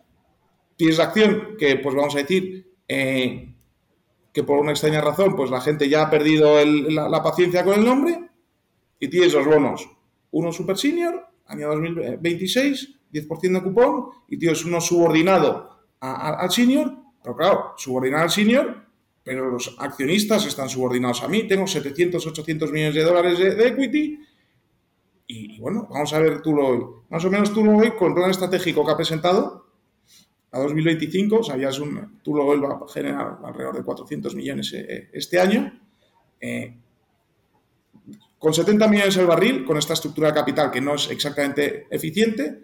tienes la acción que, pues vamos a decir, eh, que por una extraña razón, pues la gente ya ha perdido la, la, paciencia con el nombre y tienes los bonos, uno super senior, año 2026, 10% de cupón y, tío, es uno subordinado al senior, pero claro, subordinado al senior, pero los accionistas están subordinados a mí, tengo 700, 800 millones de dólares de, equity y, bueno, vamos a ver tú lo hoy. Más o menos tú lo hoy con el plan estratégico que ha presentado a 2025, o sea, ya es un, tú lo hoy va a generar alrededor de 400 millones eh, eh, este año. Eh, con 70 millones el barril, con esta estructura de capital que no es exactamente eficiente,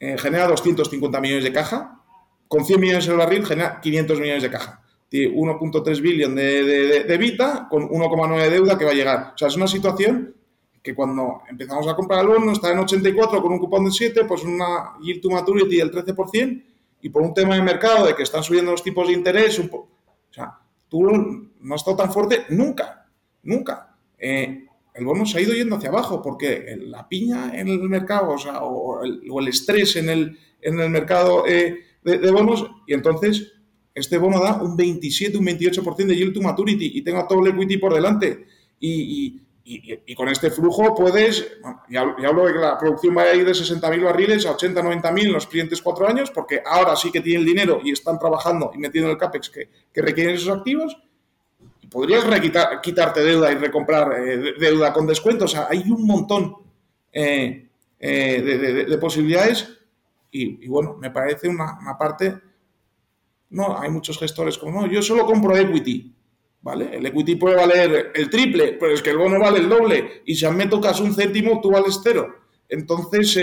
eh, genera 250 millones de caja, con 100 millones el barril genera 500 millones de caja. Tiene 1.3 billón de, de, de, Vita con 1,9 de deuda que va a llegar. O sea, es una situación que cuando empezamos a comprar el bono está en 84 con un cupón de 7, pues una yield to maturity del 13%, y por un tema de mercado de que están subiendo los tipos de interés, o sea, tú no has estado tan fuerte nunca, nunca. Eh, el bono se ha ido yendo hacia abajo porque la piña en el mercado, o, el, estrés en el, en el mercado eh, de, bonos, y entonces este bono da un 27, un 28% de yield to maturity y tengo todo el equity por delante. Y, con este flujo puedes, ya, hablo de que la producción va a ir de 60.000 barriles a 80, 90.000 en los siguientes cuatro años, porque ahora sí que tienen dinero y están trabajando y metiendo el CAPEX que requieren esos activos podrías quitarte deuda y recomprar eh, deuda con descuento. O sea, hay un montón eh, eh, de, posibilidades y, bueno, me parece una, parte... No, hay muchos gestores como, no, yo solo compro equity. ¿Vale? El equity puede valer el triple, pero es que el bono vale el doble y si a mí me tocas un céntimo, tú vales cero. Entonces,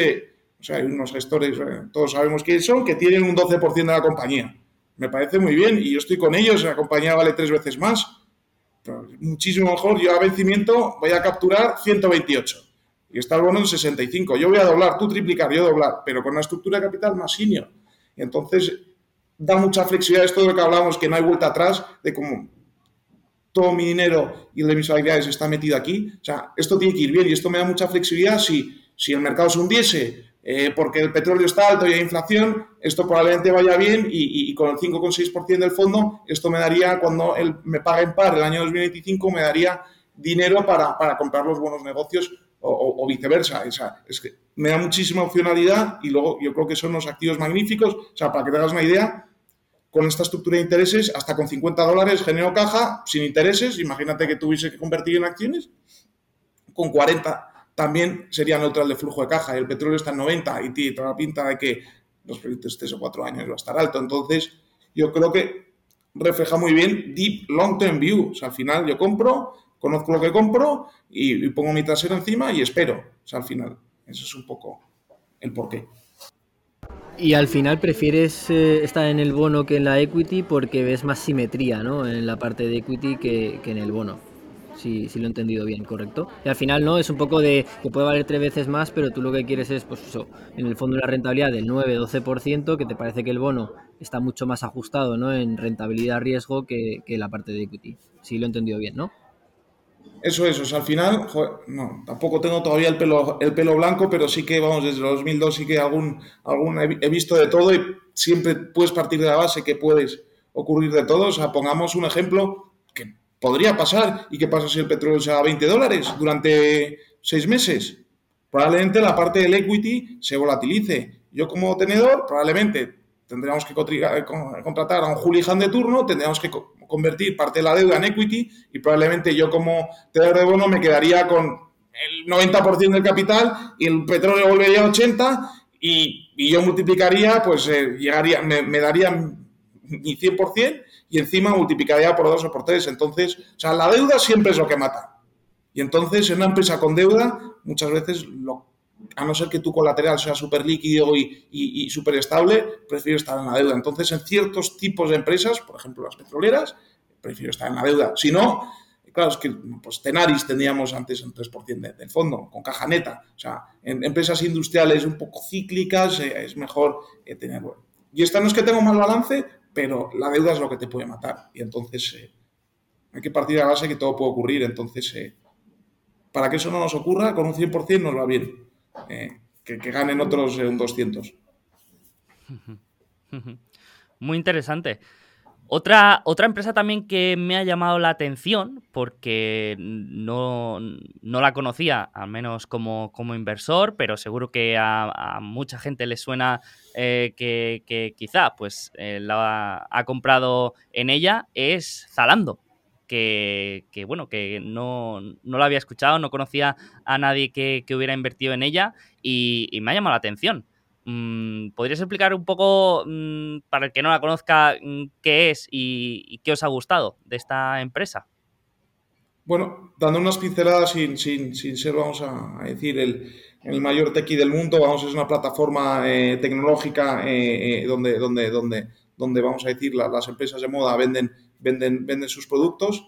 o sea, hay unos gestores, todos sabemos quiénes son, que tienen un 12% de la compañía. Me parece muy bien y yo estoy con ellos, la compañía vale tres veces más muchísimo mejor. Yo a vencimiento voy a capturar 128 y está el bono en 65. Yo voy a doblar, tú triplicar, yo doblar, pero con una estructura de capital más senior. entonces da mucha flexibilidad esto de lo que hablamos, que no hay vuelta atrás, de cómo todo mi dinero y de mis habilidades está metido aquí. O sea, esto tiene que ir bien y esto me da mucha flexibilidad si, si el mercado se hundiese eh, porque el petróleo está alto y hay inflación, esto probablemente vaya bien y, con el 5,6% del fondo, esto me daría, cuando él me pague en par el año 2025, me daría dinero para, comprar los buenos negocios o, viceversa. es que me da muchísima opcionalidad y luego yo creo que son unos activos magníficos. O sea, para que te hagas una idea, con esta estructura de intereses, hasta con 50 dólares genero caja sin intereses. Imagínate que tuviese que convertir en acciones. Con 40 también sería neutral de flujo de caja. El petróleo está en 90 y tiene toda la pinta de que los proyectos tres o cuatro años va a estar alto. Entonces, yo creo que refleja muy bien deep long term view. O sea, al final yo compro, conozco lo que compro y, pongo mi trasero encima y espero. O sea, al final, eso es un poco el porqué. Y al final prefieres eh, estar en el bono que en la equity porque ves más simetría ¿no? en la parte de equity que, en el bono. Si, si, lo he entendido bien, ¿correcto? Y al final, ¿no? Es un poco de que puede valer tres veces más, pero tú lo que quieres es, pues eso, en el fondo una rentabilidad del 9-12%, que te parece que el bono está mucho más ajustado, ¿no? En rentabilidad-riesgo que, que la parte de equity. Si lo he entendido bien, ¿no? Eso es, o sea, al final, no, tampoco tengo todavía el pelo, el pelo blanco, pero sí que, vamos, desde 2002 sí que algún, algún he visto de todo y siempre puedes partir de la base que puedes ocurrir de todo. O sea, pongamos un ejemplo podría pasar. ¿Y qué pasa si el petróleo se va a 20 dólares durante seis meses? Probablemente la parte del equity se volatilice. Yo como tenedor, probablemente tendríamos que contratar a un Julián de turno, tendríamos que convertir parte de la deuda en equity y probablemente yo como tenedor de bono me quedaría con el 90% del capital y el petróleo volvería a 80 y, yo multiplicaría, pues eh, llegaría, me, daría mi 100% y encima multiplicaría por dos o por tres. Entonces, o sea, la deuda siempre es lo que mata. Y entonces, en una empresa con deuda, muchas veces, lo, a no ser que tu colateral sea súper líquido y, y súper estable, prefiero estar en la deuda. Entonces, en ciertos tipos de empresas, por ejemplo las petroleras, prefiero estar en la deuda. Si no, claro, es que pues Tenaris tendríamos antes un 3% del fondo, con caja neta. O sea, en empresas industriales un poco cíclicas eh, es mejor eh, tener... Y esta no es que tenga mal balance, pero la deuda es lo que te puede matar. Y entonces eh, hay que partir de la base que todo puede ocurrir. Entonces, para que eso no nos ocurra, con un 100% nos va bien. Que, que, ganen otros un 200. Muy interesante. Otra, otra empresa también que me ha llamado la atención, porque no, la conocía, al menos como, como, inversor, pero seguro que a, mucha gente le suena eh, que, quizá pues eh, la ha comprado en ella, es Zalando. Que, bueno, que no, no, la había escuchado, no conocía a nadie que, hubiera invertido en ella y me ha llamado la atención. Mm, ¿Podrías explicar un poco, mm, para el que no la conozca, mm, qué es y, qué os ha gustado de esta empresa? Bueno, dando unas pinceladas sin, sin, ser, vamos a, decir, el, el, mayor tequi del mundo, vamos, es una plataforma eh, tecnológica eh, eh, donde, donde, donde, donde, vamos a decir, las empresas de moda venden, venden, venden sus productos.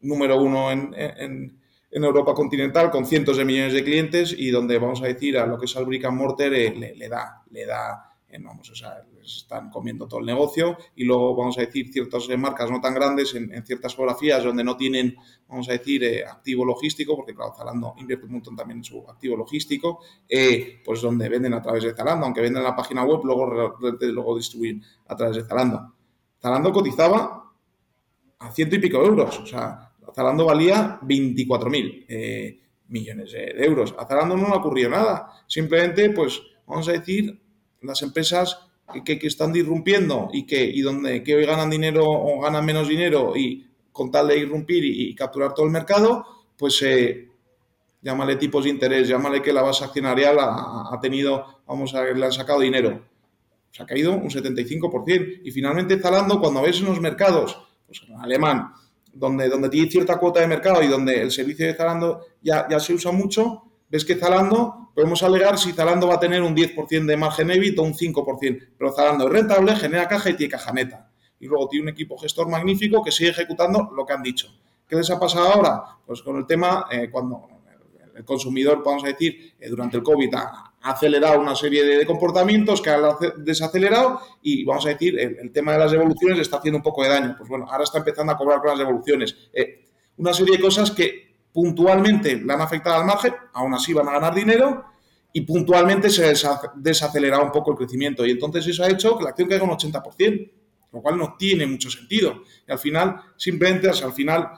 número uno en Europa continental con cientos de millones de clientes y donde vamos a decir a lo que es al brick and mortar eh, le, da, le da, eh, vamos, o sea, les están comiendo todo el negocio y luego vamos a decir ciertas eh, marcas no tan grandes en, ciertas geografías donde no tienen, vamos a decir, activo logístico, porque claro, Zalando invierte un montón también en su activo logístico, pues donde venden a través de Zalando, aunque venden la página web, luego, luego distribuyen a través de Zalando. Zalando cotizaba a ciento y pico euros, o sea, Zalando valía 24.000 eh, millones de, euros. A Zalando no le ocurrió nada. Simplemente, pues, vamos a decir, las empresas que, están irrumpiendo y que y donde que hoy ganan dinero o ganan menos dinero y con tal de irrumpir y, capturar todo el mercado, pues eh, llámale tipos de interés, llámale que la base accionarial ha, tenido, vamos a le han sacado dinero. Se ha caído un 75%. Y finalmente Zalando, cuando ves en los mercados, pues en alemán, donde, donde tiene cierta cuota de mercado y donde el servicio de Zalando ya, ya se usa mucho, ves que Zalando, podemos alegar si Zalando va a tener un 10% de margen EBIT o un 5%, pero Zalando es rentable, genera caja y tiene caja neta. Y luego tiene un equipo gestor magnífico que sigue ejecutando lo que han dicho. ¿Qué les ha pasado ahora? Pues con el tema, eh, cuando el consumidor, vamos a decir, eh, durante el COVID acelerado una serie de, comportamientos que han desacelerado y vamos a decir, el, tema de las devoluciones está haciendo un poco de daño. Pues bueno, ahora está empezando a cobrar con las devoluciones. Eh, una serie de cosas que puntualmente le han afectado al margen, aún así van a ganar dinero y puntualmente se ha desacelerado un poco el crecimiento. Y entonces eso ha hecho que la acción caiga un 80%, lo cual no tiene mucho sentido. Y al final, simplemente, al final,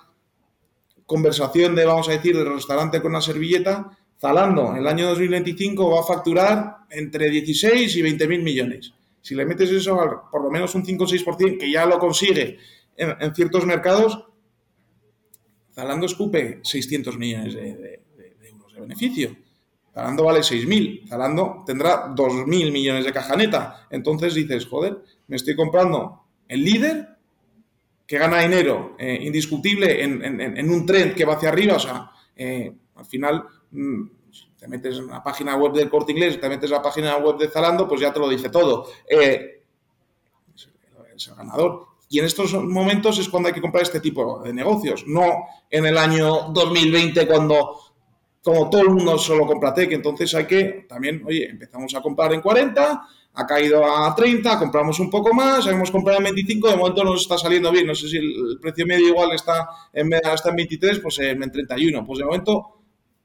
conversación de, vamos a decir, del restaurante con una servilleta, Zalando en el año 2025 va a facturar entre 16 y 20 mil millones. Si le metes eso por lo menos un 5 o 6%, que ya lo consigue en, ciertos mercados, Zalando escupe 600 millones de, euros de beneficio. Zalando vale 6.000, Zalando tendrá 2.000 millones de caja neta. Entonces dices, joder, me estoy comprando el líder que gana dinero eh, indiscutible en, un trend que va hacia arriba. O sea, eh, al final te metes en la página web del Corte Inglés, te metes en la página web de Zalando, pues ya te lo dice todo. Eh, es el ganador. Y en estos momentos es cuando hay que comprar este tipo de negocios, no en el año 2020 cuando como todo el mundo solo compra tech, entonces hay que también, oye, empezamos a comprar en 40, ha caído a 30, compramos un poco más, hemos comprado en 25, de momento nos está saliendo bien, no sé si el precio medio igual está en, está en 23, pues en 31, pues de momento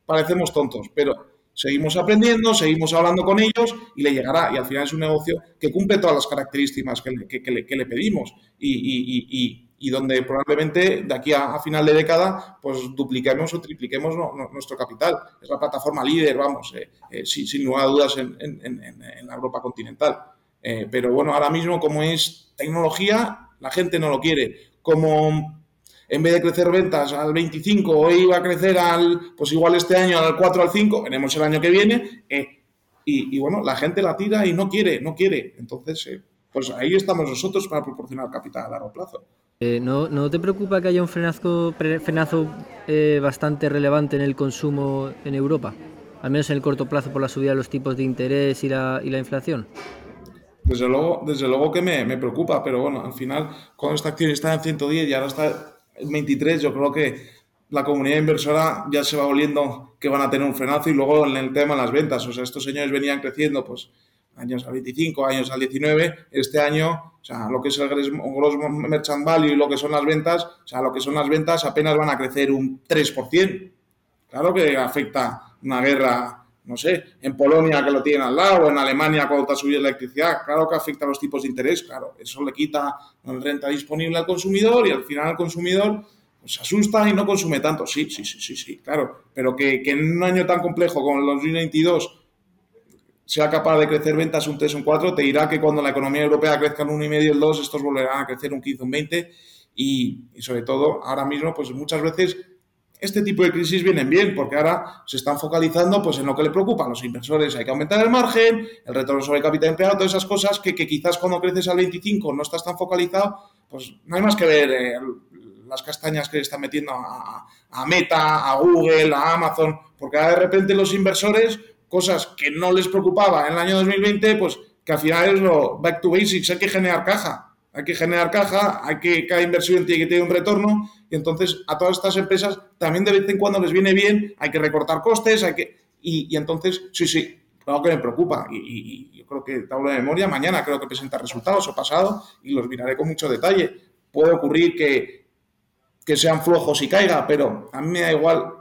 parecemos tontos, pero seguimos aprendiendo, seguimos hablando con ellos y le llegará. Y al final es un negocio que cumple todas las características que le, pedimos y, donde probablemente de aquí a, final de década pues dupliquemos o tripliquemos nuestro capital. Es la plataforma líder, vamos, eh, eh, sin, lugar a dudas en, la Europa continental. Eh, pero bueno, ahora mismo como es tecnología, la gente no lo quiere. Como en vez de crecer ventas al 25, hoy va a crecer al, pues igual este año al 4 al 5, veremos el año que viene, eh, y, bueno, la gente la tira y no quiere, no quiere. Entonces, eh, pues ahí estamos nosotros para proporcionar capital a largo plazo. Eh, ¿no, te preocupa que haya un frenazo, frenazo bastante relevante en el consumo en Europa? Al menos en el corto plazo por la subida de los tipos de interés y la, y la inflación. Desde luego, desde luego que me, me, preocupa, pero bueno, al final, cuando esta acción está en 110 y ahora está 23, yo creo que la comunidad inversora ya se va oliendo que van a tener un frenazo y luego en el tema de las ventas. O sea, estos señores venían creciendo, pues, años al 25, años al 19. Este año, o sea, lo que es el gross merchant value y lo que son las ventas, o sea, lo que son las ventas apenas van a crecer un 3%. Claro que afecta una guerra, no sé, en Polonia que lo tienen al lado, en Alemania cuando está subiendo la electricidad, claro que afecta a los tipos de interés, claro, eso le quita renta disponible al consumidor y al final el consumidor pues, se asusta y no consume tanto. Sí, sí, sí, sí, sí, claro. Pero que, en un año tan complejo como el 2022 sea capaz de crecer ventas un 3 o un 4, te dirá que cuando la economía europea crezca un 1,5 y el 2, estos volverán a crecer un 15 o un 20. Y, y, sobre todo, ahora mismo, pues muchas veces este tipo de crisis vienen bien, porque ahora se están focalizando pues, en lo que le preocupa a los inversores. Hay que aumentar el margen, el retorno sobre capital empleado, todas esas cosas que, quizás cuando creces al 25 no estás tan focalizado, pues no hay más que ver eh, las castañas que le están metiendo a, Meta, a Google, a Amazon, porque ahora de repente los inversores, cosas que no les preocupaba en el año 2020, pues que al final es lo back to basics, hay que generar caja hay que generar caja, hay que cada inversión tiene que tener un retorno y entonces a todas estas empresas también de vez en cuando les viene bien, hay que recortar costes, hay que y, entonces sí, sí, claro que me preocupa y, yo creo que tabla de memoria mañana creo que presenta resultados o pasado y los miraré con mucho detalle. Puede ocurrir que, que sean flojos y caiga, pero a mí me da igual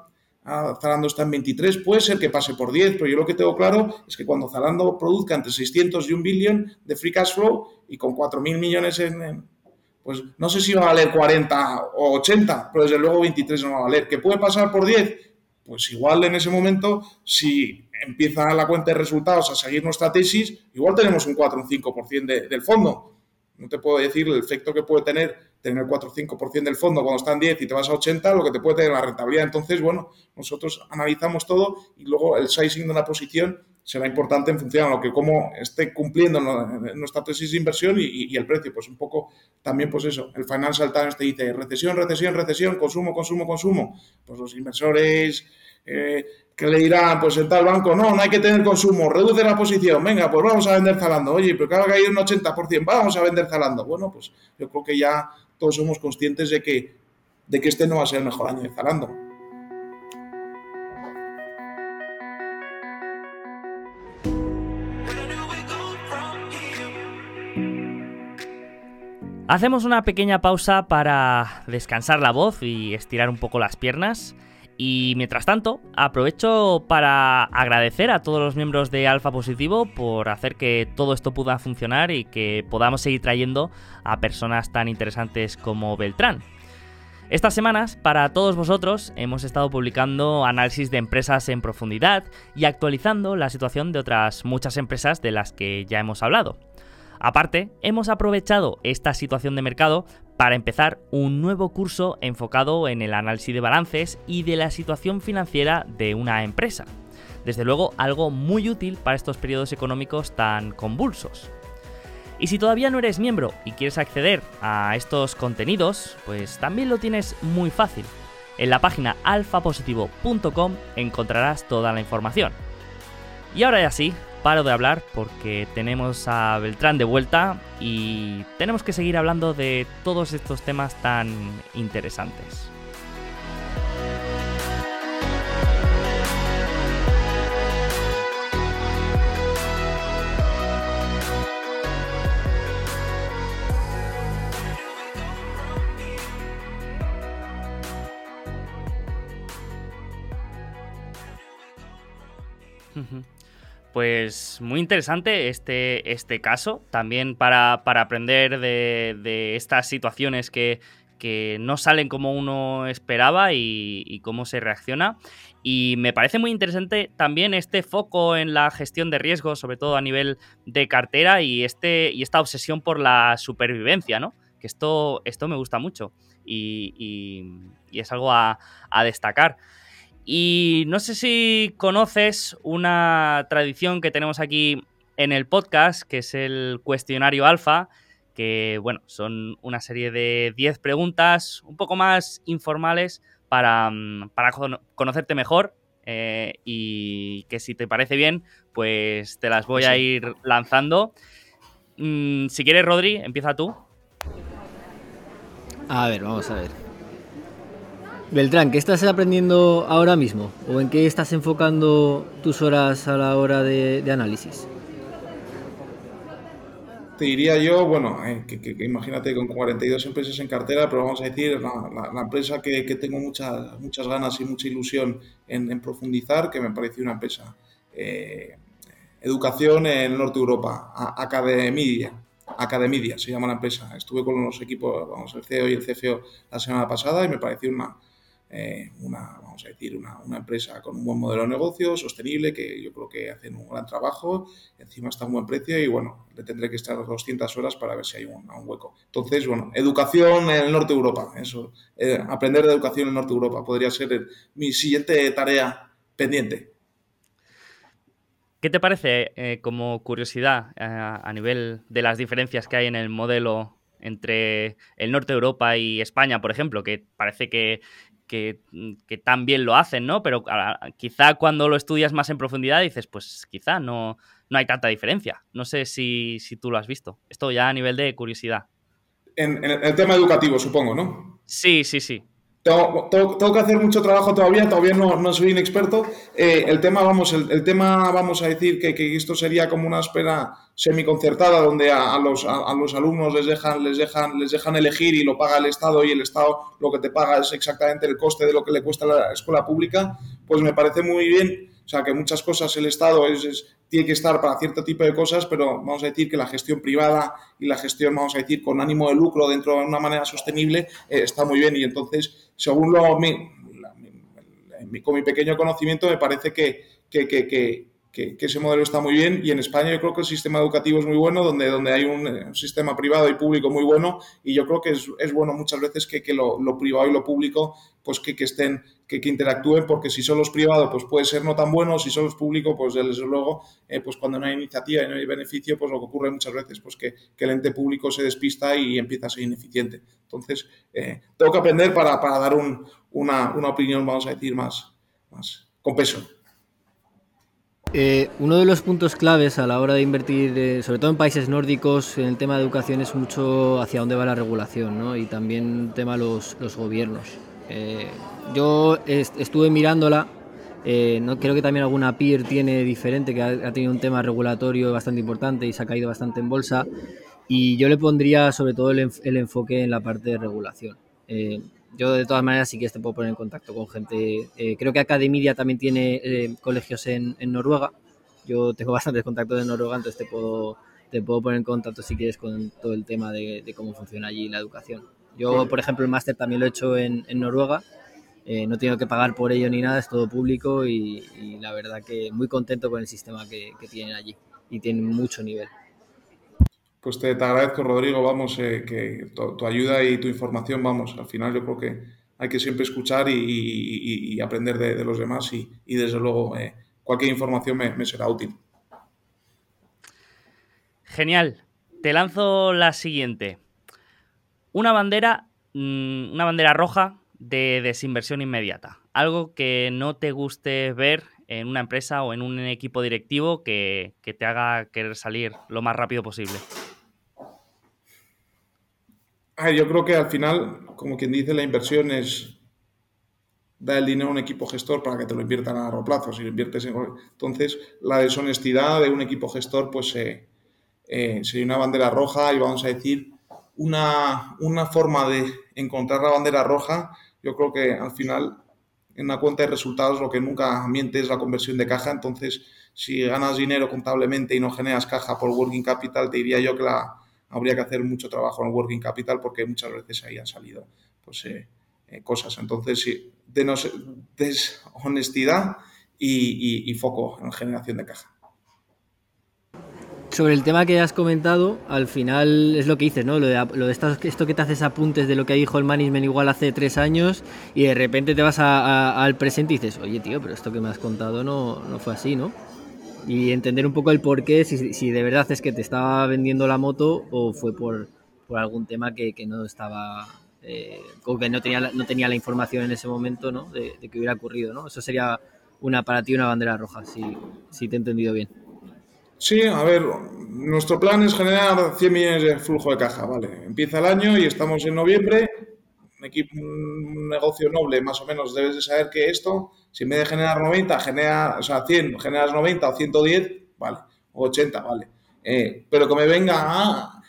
Zalando está en 23, puede ser que pase por 10, pero yo lo que tengo claro es que cuando Zalando produzca entre 600 y un billón de free cash flow y con 4.000 millones en, pues no sé si va a valer 40 o 80, pero desde luego 23 no va a valer. ¿Que puede pasar por 10? Pues igual en ese momento, si empieza la cuenta de resultados a seguir nuestra tesis, igual tenemos un 4 o un 5% del fondo. No te puedo decir el efecto que puede tener tener 4 o 5% del fondo cuando está en 10 y te vas a 80, lo que te puede tener la rentabilidad. Entonces, bueno, nosotros analizamos todo y luego el sizing de una posición será importante en función a lo que cómo esté cumpliendo nuestra tesis de inversión y, el precio. Pues un poco también, pues eso, el Financial Times te dice recesión, recesión, recesión, consumo, consumo, consumo. Pues los inversores... Eh, que le dirán, pues en tal banco, no, no hay que tener consumo, reduce la posición, venga, pues vamos a vender Zalando, oye, pero claro que hay un 80%, vamos a vender Zalando. Bueno, pues yo creo que ya todos somos conscientes de que, de que este no va a ser el mejor año de Zalando. Hacemos una pequeña pausa para descansar la voz y estirar un poco las piernas. Y mientras tanto, aprovecho para agradecer a todos los miembros de Alfa Positivo por hacer que todo esto pueda funcionar y que podamos seguir trayendo a personas tan interesantes como Beltrán. Estas semanas, para todos vosotros, hemos estado publicando análisis de empresas en profundidad y actualizando la situación de otras muchas empresas de las que ya hemos hablado. Aparte, hemos aprovechado esta situación de mercado para empezar un nuevo curso enfocado en el análisis de balances y de la situación financiera de una empresa. Desde luego, algo muy útil para estos periodos económicos tan convulsos. Y si todavía no eres miembro y quieres acceder a estos contenidos, pues también lo tienes muy fácil. En la página alfapositivo.com encontrarás toda la información. Y ahora ya sí, paro de hablar porque tenemos a Beltrán de vuelta y tenemos que seguir hablando de todos estos temas tan interesantes. Pues muy interesante este, este caso, también para, aprender de, estas situaciones que, no salen como uno esperaba y, cómo se reacciona. Y me parece muy interesante también este foco en la gestión de riesgos, sobre todo a nivel de cartera y, este, y esta obsesión por la supervivencia, ¿no? Que esto, esto me gusta mucho y, es algo a destacar. Y no sé si conoces una tradición que tenemos aquí en el podcast, que es el cuestionario alfa, que bueno, son una serie de 10 preguntas un poco más informales para, mm, conocerte mejor eh, y que si te parece bien, pues te las voy a ir lanzando. Mm, si quieres, Rodri, empieza tú. A ver, vamos a ver. Beltrán, ¿qué estás aprendiendo ahora mismo? ¿O en qué estás enfocando tus horas a la hora de, análisis? Te diría yo, bueno, eh, que, imagínate con 42 empresas en cartera, pero vamos a decir, la, empresa que, tengo muchas, muchas ganas y mucha ilusión en, profundizar, que me parece una empresa. Eh, educación en Norte Europa, Academia, Academia se llama la empresa. Estuve con los equipos, vamos, el CEO y el CFO la semana pasada y me pareció una, eh, una, vamos a decir, una, una, empresa con un buen modelo de negocio, sostenible, que yo creo que hacen un gran trabajo, encima está a un buen precio y bueno, le tendré que estar 200 horas para ver si hay un, hueco. Entonces, bueno, educación en el norte de Europa, eso, eh, aprender de educación en el norte de Europa podría ser mi siguiente tarea pendiente. ¿Qué te parece eh, como curiosidad a nivel de las diferencias que hay en el modelo entre el norte de Europa y España, por ejemplo, que parece que que, mm, que tan bien lo hacen, ¿no? Pero quizá cuando lo estudias más en profundidad dices, pues quizá no, no hay tanta diferencia. No sé si, tú lo has visto. Esto ya a nivel de curiosidad. En, en, el tema educativo, supongo, ¿no? Sí, sí, sí. Tengo, que hacer mucho trabajo todavía, todavía no, no soy inexperto. Eh, el tema, vamos, el, tema, vamos a decir que, que, esto sería como una espera semiconcertada donde a, los, a, los alumnos les dejan, les, dejan, les dejan elegir y lo paga el Estado y el Estado lo que te paga es exactamente el coste de lo que le cuesta la escuela pública, pues me parece muy bien. O sea, que muchas cosas el Estado es tiene que estar para cierto tipo de cosas, pero vamos a decir que la gestión privada y la gestión, vamos a decir, con ánimo de lucro dentro de una manera sostenible eh, está muy bien. Y entonces, según lo, mi, con mi pequeño conocimiento, me parece que, que, que que, ese modelo está muy bien y en España yo creo que el sistema educativo es muy bueno, donde, donde hay un, eh, sistema privado y público muy bueno y yo creo que es, es bueno muchas veces que, que lo, lo, privado y lo público pues que, que estén, que, interactúen porque si son los privados pues puede ser no tan bueno, si son los públicos pues desde luego eh, pues cuando no hay iniciativa y no hay beneficio pues lo que ocurre muchas veces pues que, el ente público se despista y empieza a ser ineficiente. Entonces eh, tengo que aprender para, para dar un, una, una opinión vamos a decir más, más con peso. Eh, uno de los puntos claves a la hora de invertir, eh, sobre todo en países nórdicos, en el tema de educación es mucho hacia dónde va la regulación ¿no? y también el tema los, los gobiernos. Eh, yo estuve mirándola, no, creo que también alguna peer tiene diferente, que ha, tenido un tema regulatorio bastante importante y se ha caído bastante en bolsa, y yo le pondría sobre todo el, enfoque en la parte de regulación yo de todas maneras sí que te puedo poner en contacto con gente. Eh, creo que Academia también tiene eh, colegios en, Noruega. Yo tengo bastantes contactos de Noruega, entonces te puedo, te puedo poner en contacto si quieres con todo el tema de, cómo funciona allí la educación. Yo, por ejemplo, el máster también lo he hecho en, Noruega. Eh, no tengo que pagar por ello ni nada, es todo público y, la verdad que muy contento con el sistema que, que tienen allí y tienen mucho nivel. Pues te, agradezco, Rodrigo, vamos, eh, que tu, ayuda y tu información, vamos, al final yo creo que hay que siempre escuchar y, aprender de, los demás y, desde luego eh, cualquier información me, será útil. Genial. Te lanzo la siguiente. Una bandera, mm, una bandera roja de desinversión inmediata. Algo que no te guste ver en una empresa o en un equipo directivo que, que te haga querer salir lo más rápido posible? yo creo que al final, como quien dice, la inversión es dar el dinero a un equipo gestor para que te lo inviertan a largo plazo. Si lo inviertes en... Entonces, la deshonestidad de un equipo gestor, pues eh, eh, sería una bandera roja y vamos a decir, una, una forma de encontrar la bandera roja, yo creo que al final en una cuenta de resultados lo que nunca miente es la conversión de caja. Entonces, si ganas dinero contablemente y no generas caja por working capital, te diría yo que la, habría que hacer mucho trabajo en working capital porque muchas veces ahí han salido pues, eh, eh, cosas. Entonces, sí, deshonestidad y, y, foco en generación de caja. Sobre el tema que has comentado, al final es lo que dices, ¿no? Lo de, lo de esto, que te haces apuntes de lo que dijo el management igual hace tres años y de repente te vas al presente y dices, oye tío, pero esto que me has contado no, no fue así, ¿no? y entender un poco el porqué, si, si de verdad es que te estaba vendiendo la moto o fue por, por algún tema que, que no estaba eh, o que no tenía, no tenía la información en ese momento ¿no? de, que hubiera ocurrido. ¿no? Eso sería una para ti una bandera roja, si, si te he entendido bien. Sí, a ver, nuestro plan es generar 100 millones de flujo de caja, ¿vale? Empieza el año y estamos en noviembre, un, equipo, un negocio noble más o menos debes de saber que esto si en vez de generar 90, genera, o sea, 100, generas 90 o 110, vale, o 80, vale. Eh, pero que me venga a...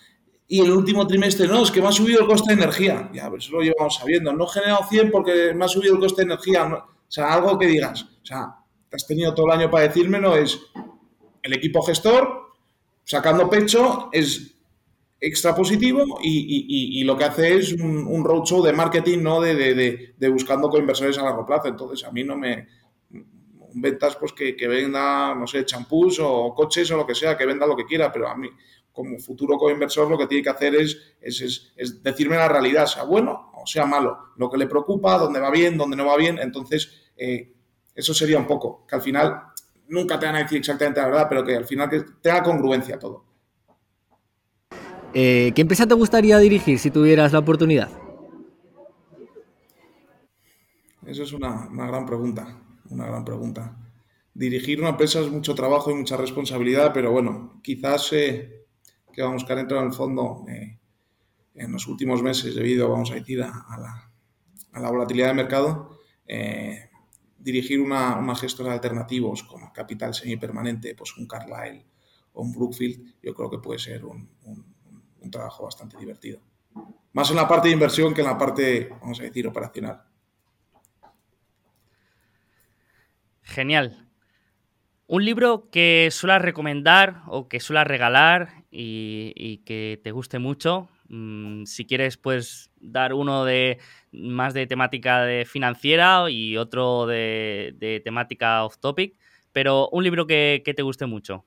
Y el último trimestre, no, es que me ha subido el coste de energía. Ya, eso lo llevamos sabiendo. No he generado 100 porque me ha subido el coste de energía. o sea, algo que digas. O sea, te has tenido todo el año para decírmelo, es el equipo gestor sacando pecho, es extra positivo y, lo que hace es un, un, roadshow de marketing, ¿no? De, de, de, buscando coinversores a largo plazo. Entonces, a mí no me... Ventas, pues que, venda, no sé, champús o coches o lo que sea, que venda lo que quiera, pero a mí, como futuro coinversor, lo que tiene que hacer es, decirme la realidad, sea bueno o sea malo, lo que le preocupa, dónde va bien, dónde no va bien. Entonces, eh, eso sería un poco, que al final nunca te van a decir exactamente la verdad, pero que al final que tenga congruencia todo. Eh, ¿Qué empresa te gustaría dirigir si tuvieras la oportunidad? Esa es una, gran pregunta, una gran pregunta. Dirigir una empresa es mucho trabajo y mucha responsabilidad, pero bueno, quizás eh, que vamos han entrado en el fondo eh, en los últimos meses debido, vamos a decir, a, la, volatilidad del mercado, dirigir una, una, gestora alternativos como capital semipermanente, pues un Carlyle o un Brookfield, yo creo que puede ser un un trabajo bastante divertido. Más en la parte de inversión que en la parte, vamos a decir, operacional. Genial. Un libro que suelas recomendar o que suelas regalar y, que te guste mucho. Mm, si quieres, puedes dar uno de más de temática de financiera y otro de, temática off topic. Pero un libro que te guste mucho.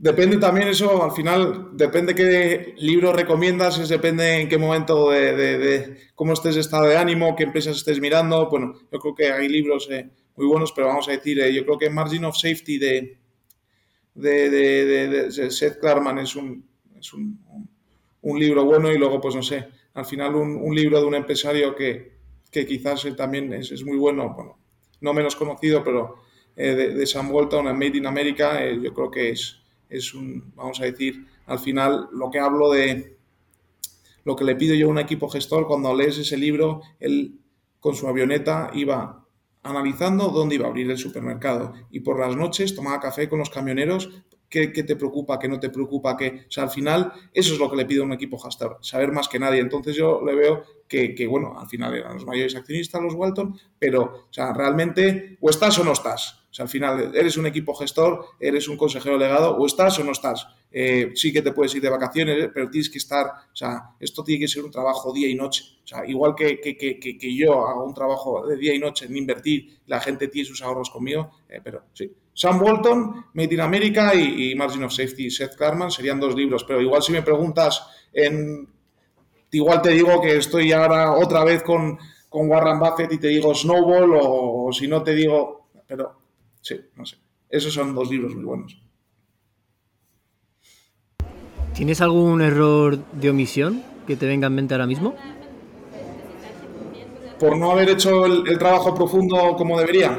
Depende también eso, al final, depende qué libro recomiendas, depende en qué momento de, cómo estés de estado de ánimo, qué empresas estés mirando. Bueno, yo creo que hay libros eh, muy buenos, pero vamos a decir, eh, yo creo que Margin of Safety de, de, Seth Klarman es, un, es un, un, libro bueno y luego, pues no sé, al final un, libro de un empresario que, que quizás también es, muy bueno, bueno, no menos conocido, pero eh, de, Sam Walton, Made in America, yo creo que es es un, vamos a decir, al final lo que hablo de lo que le pido yo a un equipo gestor cuando lees ese libro, él con su avioneta iba analizando dónde iba a abrir el supermercado y por las noches tomaba café con los camioneros qué, te preocupa, qué no te preocupa, qué... O sea, al final eso es lo que le pido a un equipo gestor, saber más que nadie. Entonces yo le veo que, bueno, al final eran los mayores accionistas los Walton, pero, o sea, realmente o estás o no estás. O sea, al final eres un equipo gestor, eres un consejero legado, o estás o no estás. Eh, sí que te puedes ir de vacaciones, eh, pero tienes que estar, o sea, esto tiene que ser un trabajo día y noche. O sea, igual que, que, que, que yo hago un trabajo de día y noche en invertir, la gente tiene sus ahorros conmigo, eh, pero sí. Sam Walton, Made in America y, Margin of Safety, Seth Klarman serían dos libros, pero igual si me preguntas en... Igual te digo que estoy ahora otra vez con, con Warren Buffett y te digo Snowball o, o si no te digo... Pero sí, no sé. Esos son dos libros muy buenos. ¿Tienes algún error de omisión que te venga en mente ahora mismo? por no haber hecho el, trabajo profundo como debería.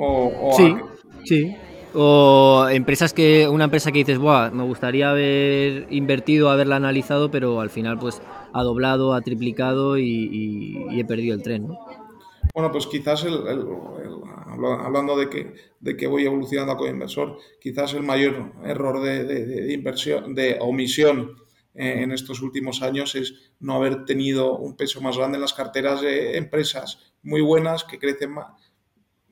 O, sí, sí. O empresas que, una empresa que dices, Buah, me gustaría haber invertido, haberla analizado, pero al final pues ha doblado, ha triplicado y, he perdido el tren, ¿no? Bueno, pues quizás el, hablando de que, de que voy evolucionando como inversor, quizás el mayor error de, inversión, de omisión eh, en estos últimos años es no haber tenido un peso más grande en las carteras de empresas muy buenas que crecen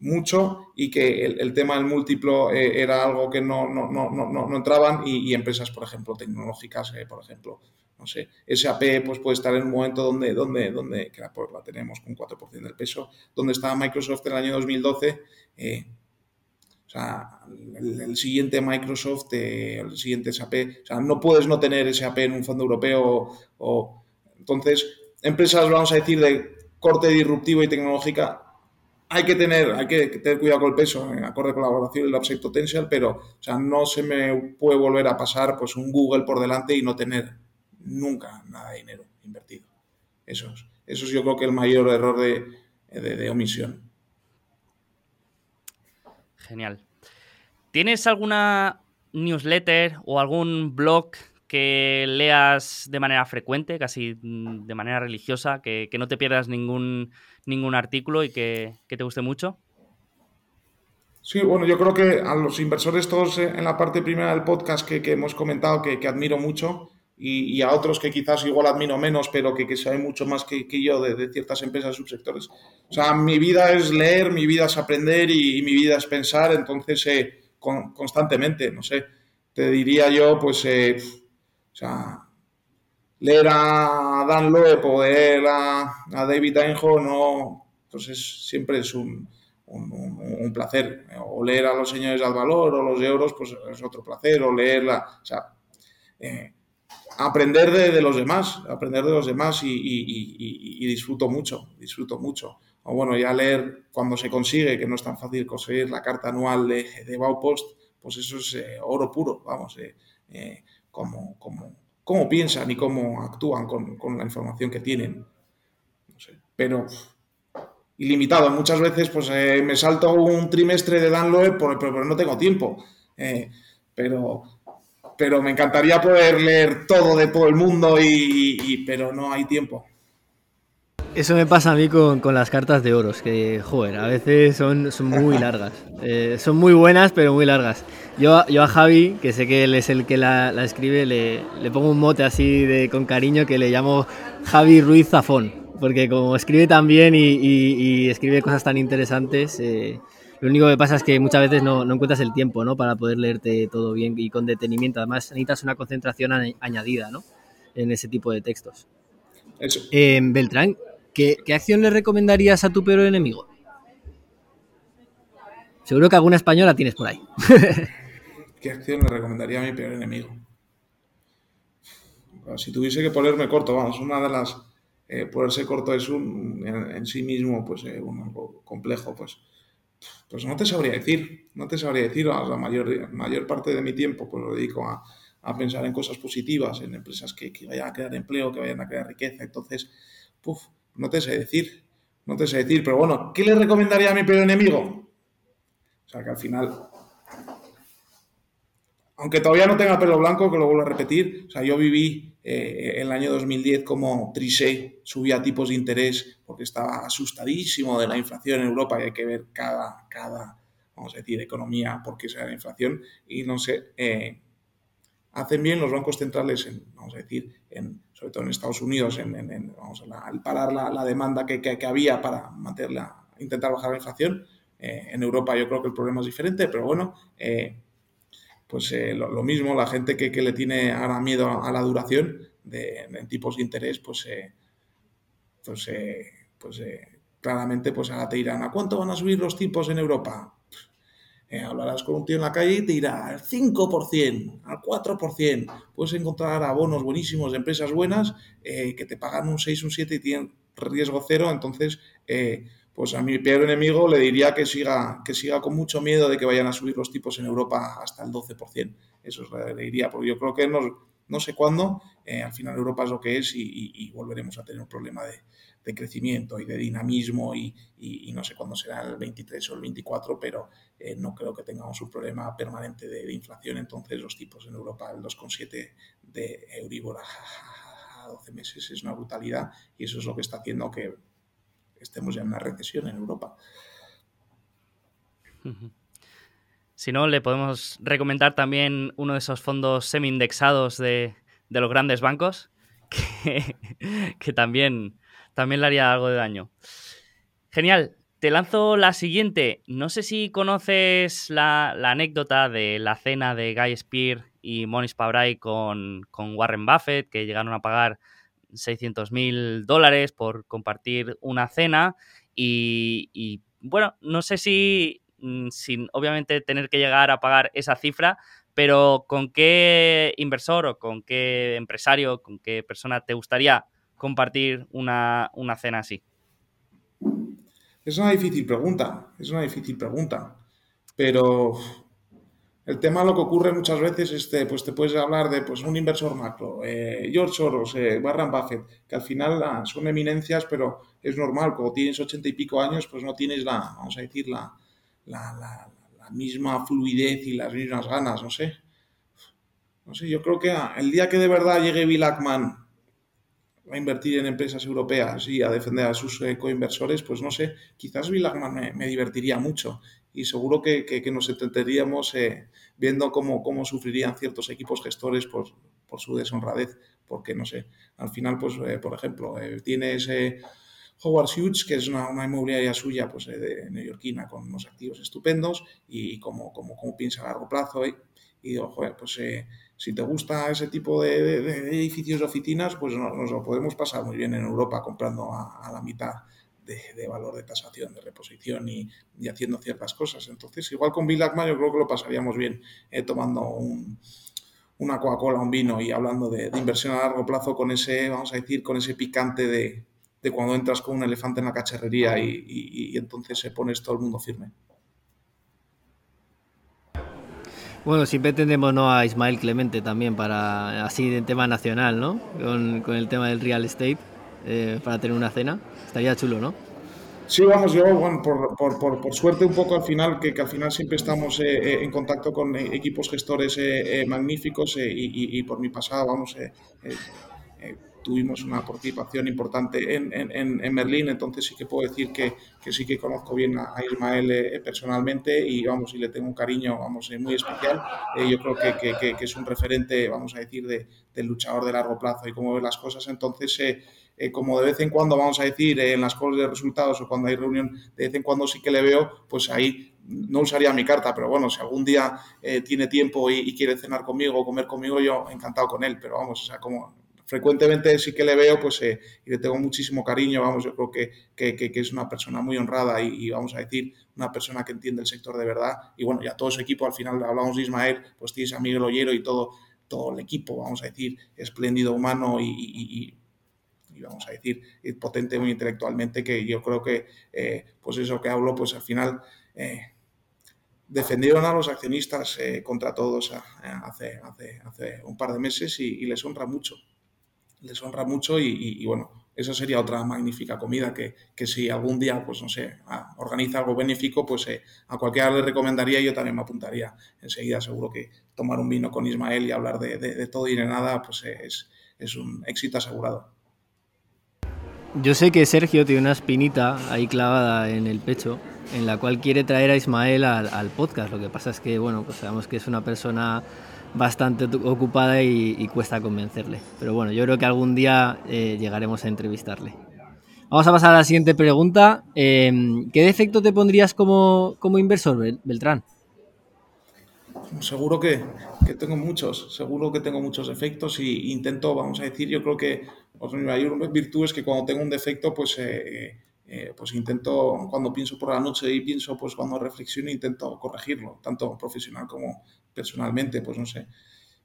mucho y que el, tema del múltiplo eh, era algo que no, no, no, no entraban y, empresas, por ejemplo, tecnológicas, eh, por ejemplo, no sé, SAP pues puede estar en un momento donde, donde, donde que la, pues, tenemos con 4% del peso, donde estaba Microsoft en el año 2012, eh, o sea, el, siguiente Microsoft, el siguiente SAP, o sea, no puedes no tener SAP en un fondo europeo o, entonces, empresas, vamos a decir, de corte disruptivo y tecnológica, hay que tener, hay que tener cuidado con el peso, en acorde con la colaboración y el upside potential, pero o sea, no se me puede volver a pasar pues un Google por delante y no tener nunca nada de dinero invertido. Eso es, eso es yo creo que el mayor error de, omisión. Genial. ¿Tienes alguna newsletter o algún blog que leas de manera frecuente, casi de manera religiosa, que, no te pierdas ningún, ningún artículo y que, te guste mucho? Sí, bueno, yo creo que a los inversores todos en la parte primera del podcast que, hemos comentado, que, que, admiro mucho, y, a otros que quizás igual admiro menos, pero que, que saben mucho más que, yo de, ciertas empresas subsectores. O sea, mi vida es leer, mi vida es aprender y, mi vida es pensar, entonces eh, constantemente, no sé, te diría yo, pues, eh, o sea, leer a Dan Loeb o leer a, David Einhorn, no, pues es, siempre es un, un, placer. O leer a los señores del valor o los euros, pues es otro placer. O leerla, o sea, eh, aprender de, los demás, aprender de los demás y, disfruto mucho, disfruto mucho. O bueno, ya leer cuando se consigue, que no es tan fácil conseguir la carta anual de, de Baupost, pues eso es eh, oro puro, vamos, eh, eh, cómo, piensan y cómo actúan con, la información que tienen. No sé, pero ilimitado. Muchas veces pues me salto un trimestre de Dan pero, pero, no tengo tiempo. pero pero me encantaría poder leer todo de todo el mundo, y, pero no hay tiempo. Eso me pasa a mí con, con, las cartas de oros, que, joder, a veces son, son muy largas. Eh, son muy buenas, pero muy largas. Yo, yo a Javi, que sé que él es el que la, la escribe, le, le, pongo un mote así de, con cariño que le llamo Javi Ruiz Zafón, porque como escribe tan bien y, y, escribe cosas tan interesantes, eh, lo único que pasa es que muchas veces no, encuentras el tiempo ¿no? para poder leerte todo bien y con detenimiento. Además, necesitas una concentración añadida ¿no? en ese tipo de textos. Eh, Beltrán, ¿qué, acción le recomendarías a tu peor enemigo? Seguro que alguna española tienes por ahí. ¿Qué acción le recomendaría a mi peor enemigo? Si tuviese que ponerme corto, vamos, una de las... Eh, ponerse corto es un, en, sí mismo pues, eh, un complejo, pues pues no te sabría decir, no te sabría decir, la mayor, mayor parte de mi tiempo pues lo dedico a, pensar en cosas positivas, en empresas que, vayan a crear empleo, que vayan a crear riqueza, entonces, puff, no te sé decir, no te sé decir, pero bueno, ¿qué le recomendaría a mi peor enemigo? O sea, que al final, aunque todavía no tenga pelo blanco, que lo vuelvo a repetir, o sea, yo viví eh, en el año 2010 como Trichet subía tipos de interés porque estaba asustadísimo de la inflación en Europa y hay que ver cada, cada vamos a decir, economía por qué se da la inflación y no sé, eh, hacen bien los bancos centrales, en, vamos a decir, en, sobre todo en Estados Unidos, en, vamos a parar la, demanda que, que, había para mantenerla, intentar bajar la inflación. Eh, en Europa yo creo que el problema es diferente, pero bueno, pues eh, lo, mismo, la gente que, le tiene ahora miedo a la duración de, tipos de interés, pues, eh, pues, eh, pues claramente pues ahora te dirán, ¿a cuánto van a subir los tipos en Europa? Hablarás con un tío en la calle y te dirá al 5%, al 4%. Puedes encontrar abonos buenísimos de empresas buenas que te pagan un 6, un 7 y tienen riesgo cero. Entonces, pues a mi peor enemigo le diría que siga, que siga con mucho miedo de que vayan a subir los tipos en Europa hasta el 12%. Eso le diría, porque yo creo que no, no sé cuándo, eh, al final Europa es lo que es y, volveremos a tener un problema de, crecimiento y de dinamismo y, no sé cuándo será el 23 o el 24, pero eh, no creo que tengamos un problema permanente de, inflación. Entonces los tipos en Europa, el 2,7 de Euribor a 12 meses es una brutalidad y eso es lo que está haciendo que estemos ya en una recesión en Europa. Si no, le podemos recomendar también uno de esos fondos semi-indexados de, los grandes bancos, que, también, también le haría algo de daño. Genial. Te lanzo la siguiente. No sé si conoces la, anécdota de la cena de Guy Spear y Monish Pabrai con, Warren Buffett, que llegaron a pagar 600 mil dólares por compartir una cena. y, bueno, no sé si Mm, sin obviamente tener que llegar a pagar esa cifra, pero ¿con qué inversor o con qué empresario, con qué persona te gustaría compartir una, cena así? Es una difícil pregunta, es una difícil pregunta, pero el tema lo que ocurre muchas veces este, pues te puedes hablar de pues, un inversor macro, eh, George Soros, eh, Warren Buffett, que al final ah, son eminencias, pero es normal, como tienes ochenta y pico años, pues no tienes la, vamos a decir, la, la, misma fluidez y las mismas ganas, no sé. No sé, yo creo que el día que de verdad llegue Bill Ackman a invertir en empresas europeas y a defender a sus eh, coinversores, pues no sé, quizás Bill Ackman me, divertiría mucho y seguro que, nos entenderíamos eh, viendo cómo, cómo sufrirían ciertos equipos gestores por, por su deshonradez, porque no sé, al final, pues, eh, por ejemplo, tienes Howard Hughes, que es una, inmobiliaria suya pues, eh, de neoyorquina con unos activos estupendos y como, como, como piensa a largo plazo. ¿eh? Y digo, joder, pues eh, si te gusta ese tipo de, edificios de oficinas, pues nos, lo podemos pasar muy bien en Europa comprando a, la mitad de, valor de tasación, de reposición y, haciendo ciertas cosas. Entonces, igual con Bill Ackman yo creo que lo pasaríamos bien tomando una Coca-Cola, un vino y hablando de, inversión a largo plazo con ese, vamos a decir, con ese picante de, de cuando entras con un elefante en la cacharrería y, entonces se pones todo el mundo firme. Bueno, siempre tendremos ¿no? a Ismael Clemente también para así de tema nacional, ¿no? Con, el tema del real estate, eh, para tener una cena. Estaría chulo, ¿no? Sí, vamos, yo, bueno, por, por, por, por suerte un poco al final, que, al final siempre estamos eh, eh, en contacto con equipos gestores magníficos y, y, por mi pasado, vamos, tuvimos una participación importante en, en, en, Berlín, entonces sí que puedo decir que, que sí que conozco bien a, Ismael eh, personalmente y vamos, y le tengo un cariño, vamos, eh, muy especial. Eh, yo creo que, que, que, es un referente, vamos a decir, de, del luchador de largo plazo y cómo ve las cosas, entonces... como de vez en cuando, vamos a decir, en las cosas de resultados o cuando hay reunión, de vez en cuando sí que le veo, pues ahí no usaría mi carta, pero bueno, si algún día tiene tiempo y, y, quiere cenar conmigo o comer conmigo, yo encantado con él, pero vamos, o sea, como frecuentemente sí que le veo pues, eh, y le tengo muchísimo cariño, vamos, yo creo que, que, es una persona muy honrada y, vamos a decir, una persona que entiende el sector de verdad. Y bueno, ya todo su equipo, al final hablamos de Ismael, pues tienes a Miguel Ollero y todo, todo el equipo, vamos a decir, espléndido humano y, y vamos a decir, potente muy intelectualmente, que yo creo que, eh, pues eso que hablo, pues al final eh, defendieron a los accionistas contra todos hace, hace, hace, un par de meses y, les honra mucho les honra mucho y, bueno, eso sería otra magnífica comida que, que, si algún día, pues no sé, organiza algo benéfico, pues eh, a cualquiera le recomendaría y yo también me apuntaría enseguida. Seguro que tomar un vino con Ismael y hablar de, de, todo y de nada, pues eh, es, es, un éxito asegurado. Yo sé que Sergio tiene una espinita ahí clavada en el pecho, en la cual quiere traer a Ismael al podcast. Lo que pasa es que, bueno, pues sabemos que es una persona bastante ocupada y, cuesta convencerle. Pero bueno, yo creo que algún día eh, llegaremos a entrevistarle. Vamos a pasar a la siguiente pregunta. Em, ¿Qué defecto te pondrías como, como inversor, Beltrán? Seguro que, que, tengo muchos, seguro que tengo muchos defectos y intento, vamos a decir, yo creo que pues, mi mayor virtud es que cuando tengo un defecto, pues, eh, eh, pues intento, cuando pienso por la noche y pienso, pues cuando reflexiono, intento corregirlo, tanto profesional como, personalmente, pues no sé.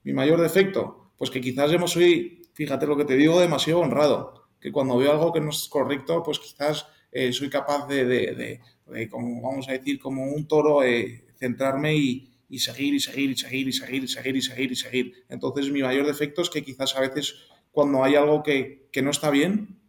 Mi mayor defecto, pues que quizás yo soy, fíjate lo que te digo, demasiado honrado. Que cuando veo algo que no es correcto, pues quizás eh, soy capaz de, de, de, como vamos a decir, como un toro, eh, centrarme y, y, seguir y seguir y seguir y seguir y seguir y seguir y seguir. Entonces mi mayor defecto es que quizás a veces cuando hay algo que, que no está bien,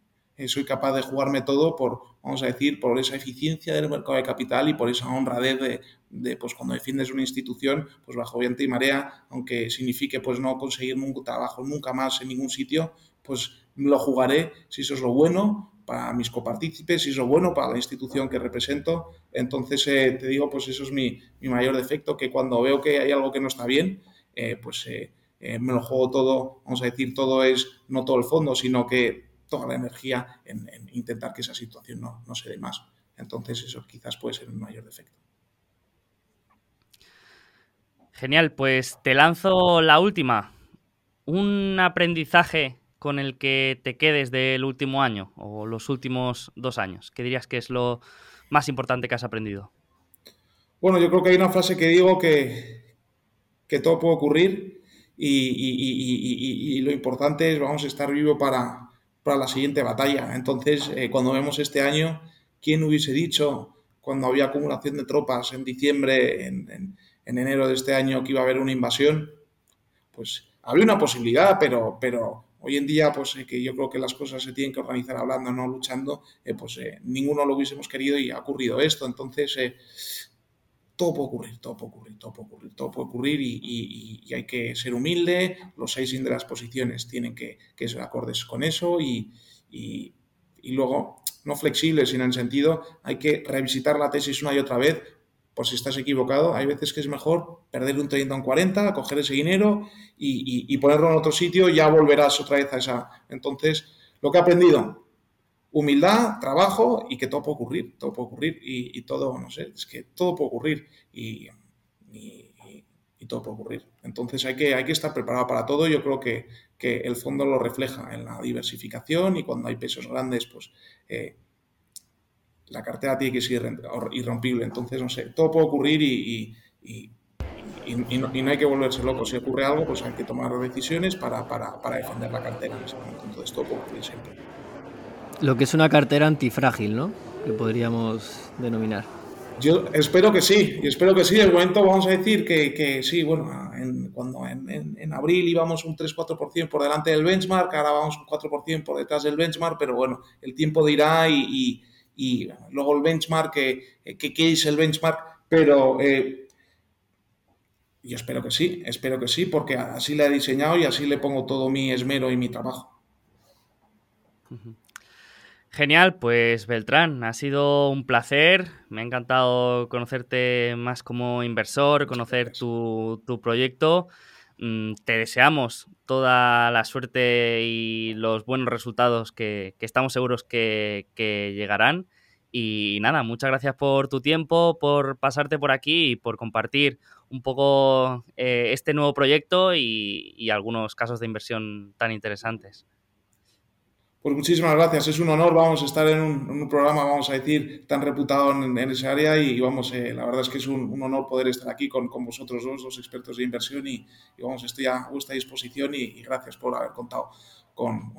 soy capaz de jugarme todo por, vamos a decir, por esa eficiencia del mercado de capital y por esa honradez de, de pues cuando defiendes una institución, pues bajo viento y marea, aunque signifique pues no conseguir un trabajo nunca más en ningún sitio, pues lo jugaré si eso es lo bueno para mis copartícipes, si es bueno para la institución que represento. Entonces, eh, te digo, pues eso es mi, mi, mayor defecto, que cuando veo que hay algo que no está bien, eh, pues eh, me lo juego todo, vamos a decir, todo es, no todo el fondo, sino que toda la energía en, en intentar que esa situación no, no se dé más. Entonces, eso quizás puede ser mi mayor defecto. Genial, pues te lanzo la última. Un aprendizaje con el que te quedes del último año o los últimos dos años. ¿Qué dirías que es lo más importante que has aprendido? Bueno, yo creo que hay una frase que digo que, que todo puede ocurrir y, y, y, y, lo importante es vamos a estar vivos para, para la siguiente batalla. Entonces, eh, cuando vemos este año, ¿quién hubiese dicho cuando había acumulación de tropas en diciembre, en, en en enero de este año que iba a haber una invasión, pues había una posibilidad, pero, pero hoy en día, pues eh, que yo creo que las cosas se tienen que organizar hablando, no luchando, eh, pues eh, ninguno lo hubiésemos querido y ha ocurrido esto. Entonces, todo puede ocurrir, todo puede ocurrir, todo puede ocurrir, todo puede ocurrir y, hay que ser humilde. Los seis de las posiciones tienen que, que ser acordes con eso y, y luego no flexibles, sino en sentido, hay que revisitar la tesis una y otra vez por si estás equivocado, hay veces que es mejor perder un 30 o un 40, coger ese dinero y, ponerlo en otro sitio, ya volverás otra vez a esa. Entonces, lo que he aprendido, humildad, trabajo y que todo puede ocurrir, todo puede ocurrir y, y todo, no sé, es que todo puede ocurrir y, y, todo puede ocurrir. Entonces hay que, hay que estar preparado para todo. Yo creo que, que el fondo lo refleja en la diversificación y cuando hay pesos grandes, pues... Eh, la cartera tiene que ser irrompible. Entonces, no sé, todo puede ocurrir y, no, y, no, hay que volverse loco. Si ocurre algo, pues hay que tomar decisiones para, para, para defender la cartera. Entonces, todo puede ocurrir siempre. Lo que es una cartera antifrágil, ¿no? Que podríamos denominar. Yo espero que sí, y espero que sí. De momento vamos a decir que, que sí, bueno, en, cuando en, en, en, abril íbamos un 3-4% por delante del benchmark, ahora vamos un 4% por detrás del benchmark, pero bueno, el tiempo dirá y, y y luego el benchmark, que, que qué es el benchmark, pero eh, yo espero que sí, espero que sí, porque así le he diseñado y así le pongo todo mi esmero y mi trabajo. Genial, pues Beltrán, ha sido un placer, me ha encantado conocerte más como inversor, conocer tu, tu proyecto. Mm, te deseamos toda la suerte y los buenos resultados que, que estamos seguros que, que, llegarán. Y nada, muchas gracias por tu tiempo, por pasarte por aquí y por compartir un poco eh, este nuevo proyecto y, y algunos casos de inversión tan interesantes. Pues muchísimas gracias, es un honor, vamos a estar en un, programa, vamos a decir, tan reputado en, en ese área y vamos, eh, la verdad es que es un, honor poder estar aquí con, con vosotros dos, los expertos de inversión y, vamos, estoy a vuestra disposición y, gracias por haber contado con,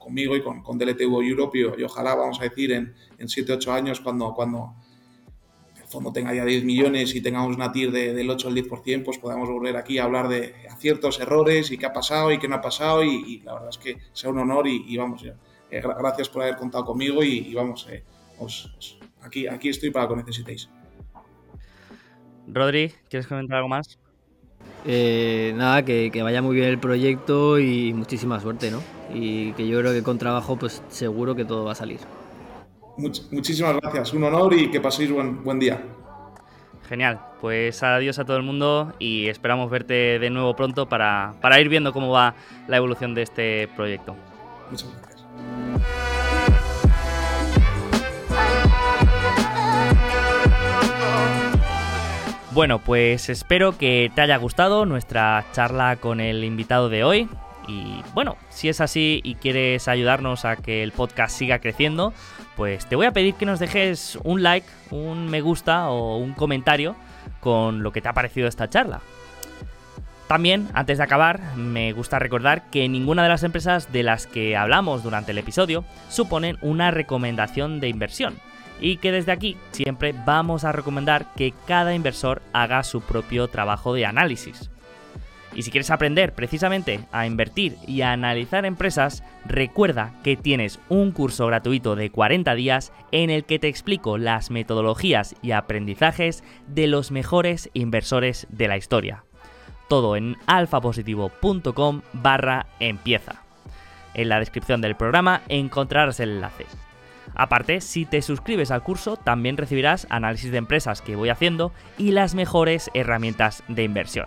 conmigo y con, con DLTV Europe y, y, ojalá, vamos a decir, en 7-8 años cuando, cuando fondo tenga ya 10 millones y tengamos una TIR de, del 8 al 10%, pues podamos volver aquí a hablar de aciertos, errores y qué ha pasado y qué no ha pasado y, y la verdad es que sea un honor y, y vamos, ya, eh, gracias por haber contado conmigo y, y vamos, eh, os, os, aquí, aquí estoy para lo que necesitéis. Rodri, ¿quieres comentar algo más? Eh, nada, que, que, vaya muy bien el proyecto y muchísima suerte, ¿no? Y que yo creo que con trabajo, pues seguro que todo va a salir. Much muchísimas gracias, un honor y que paséis buen, buen día. Genial, pues adiós a todo el mundo y esperamos verte de nuevo pronto para, para ir viendo cómo va la evolución de este proyecto. Muchas gracias. Bueno, pues espero que te haya gustado nuestra charla con el invitado de hoy. Y bueno, si es así y quieres ayudarnos a que el podcast siga creciendo, pues te voy a pedir que nos dejes un like, un me gusta o un comentario con lo que te ha parecido esta charla. También, antes de acabar, me gusta recordar que ninguna de las empresas de las que hablamos durante el episodio suponen una recomendación de inversión y que desde aquí siempre vamos a recomendar que cada inversor haga su propio trabajo de análisis. Y si quieres aprender precisamente a invertir y a analizar empresas, recuerda que tienes un curso gratuito de 40 días en el que te explico las metodologías y aprendizajes de los mejores inversores de la historia. Todo en alfapositivo.com barra empieza. En la descripción del programa encontrarás el enlace. Aparte, si te suscribes al curso, también recibirás análisis de empresas que voy haciendo y las mejores herramientas de inversión.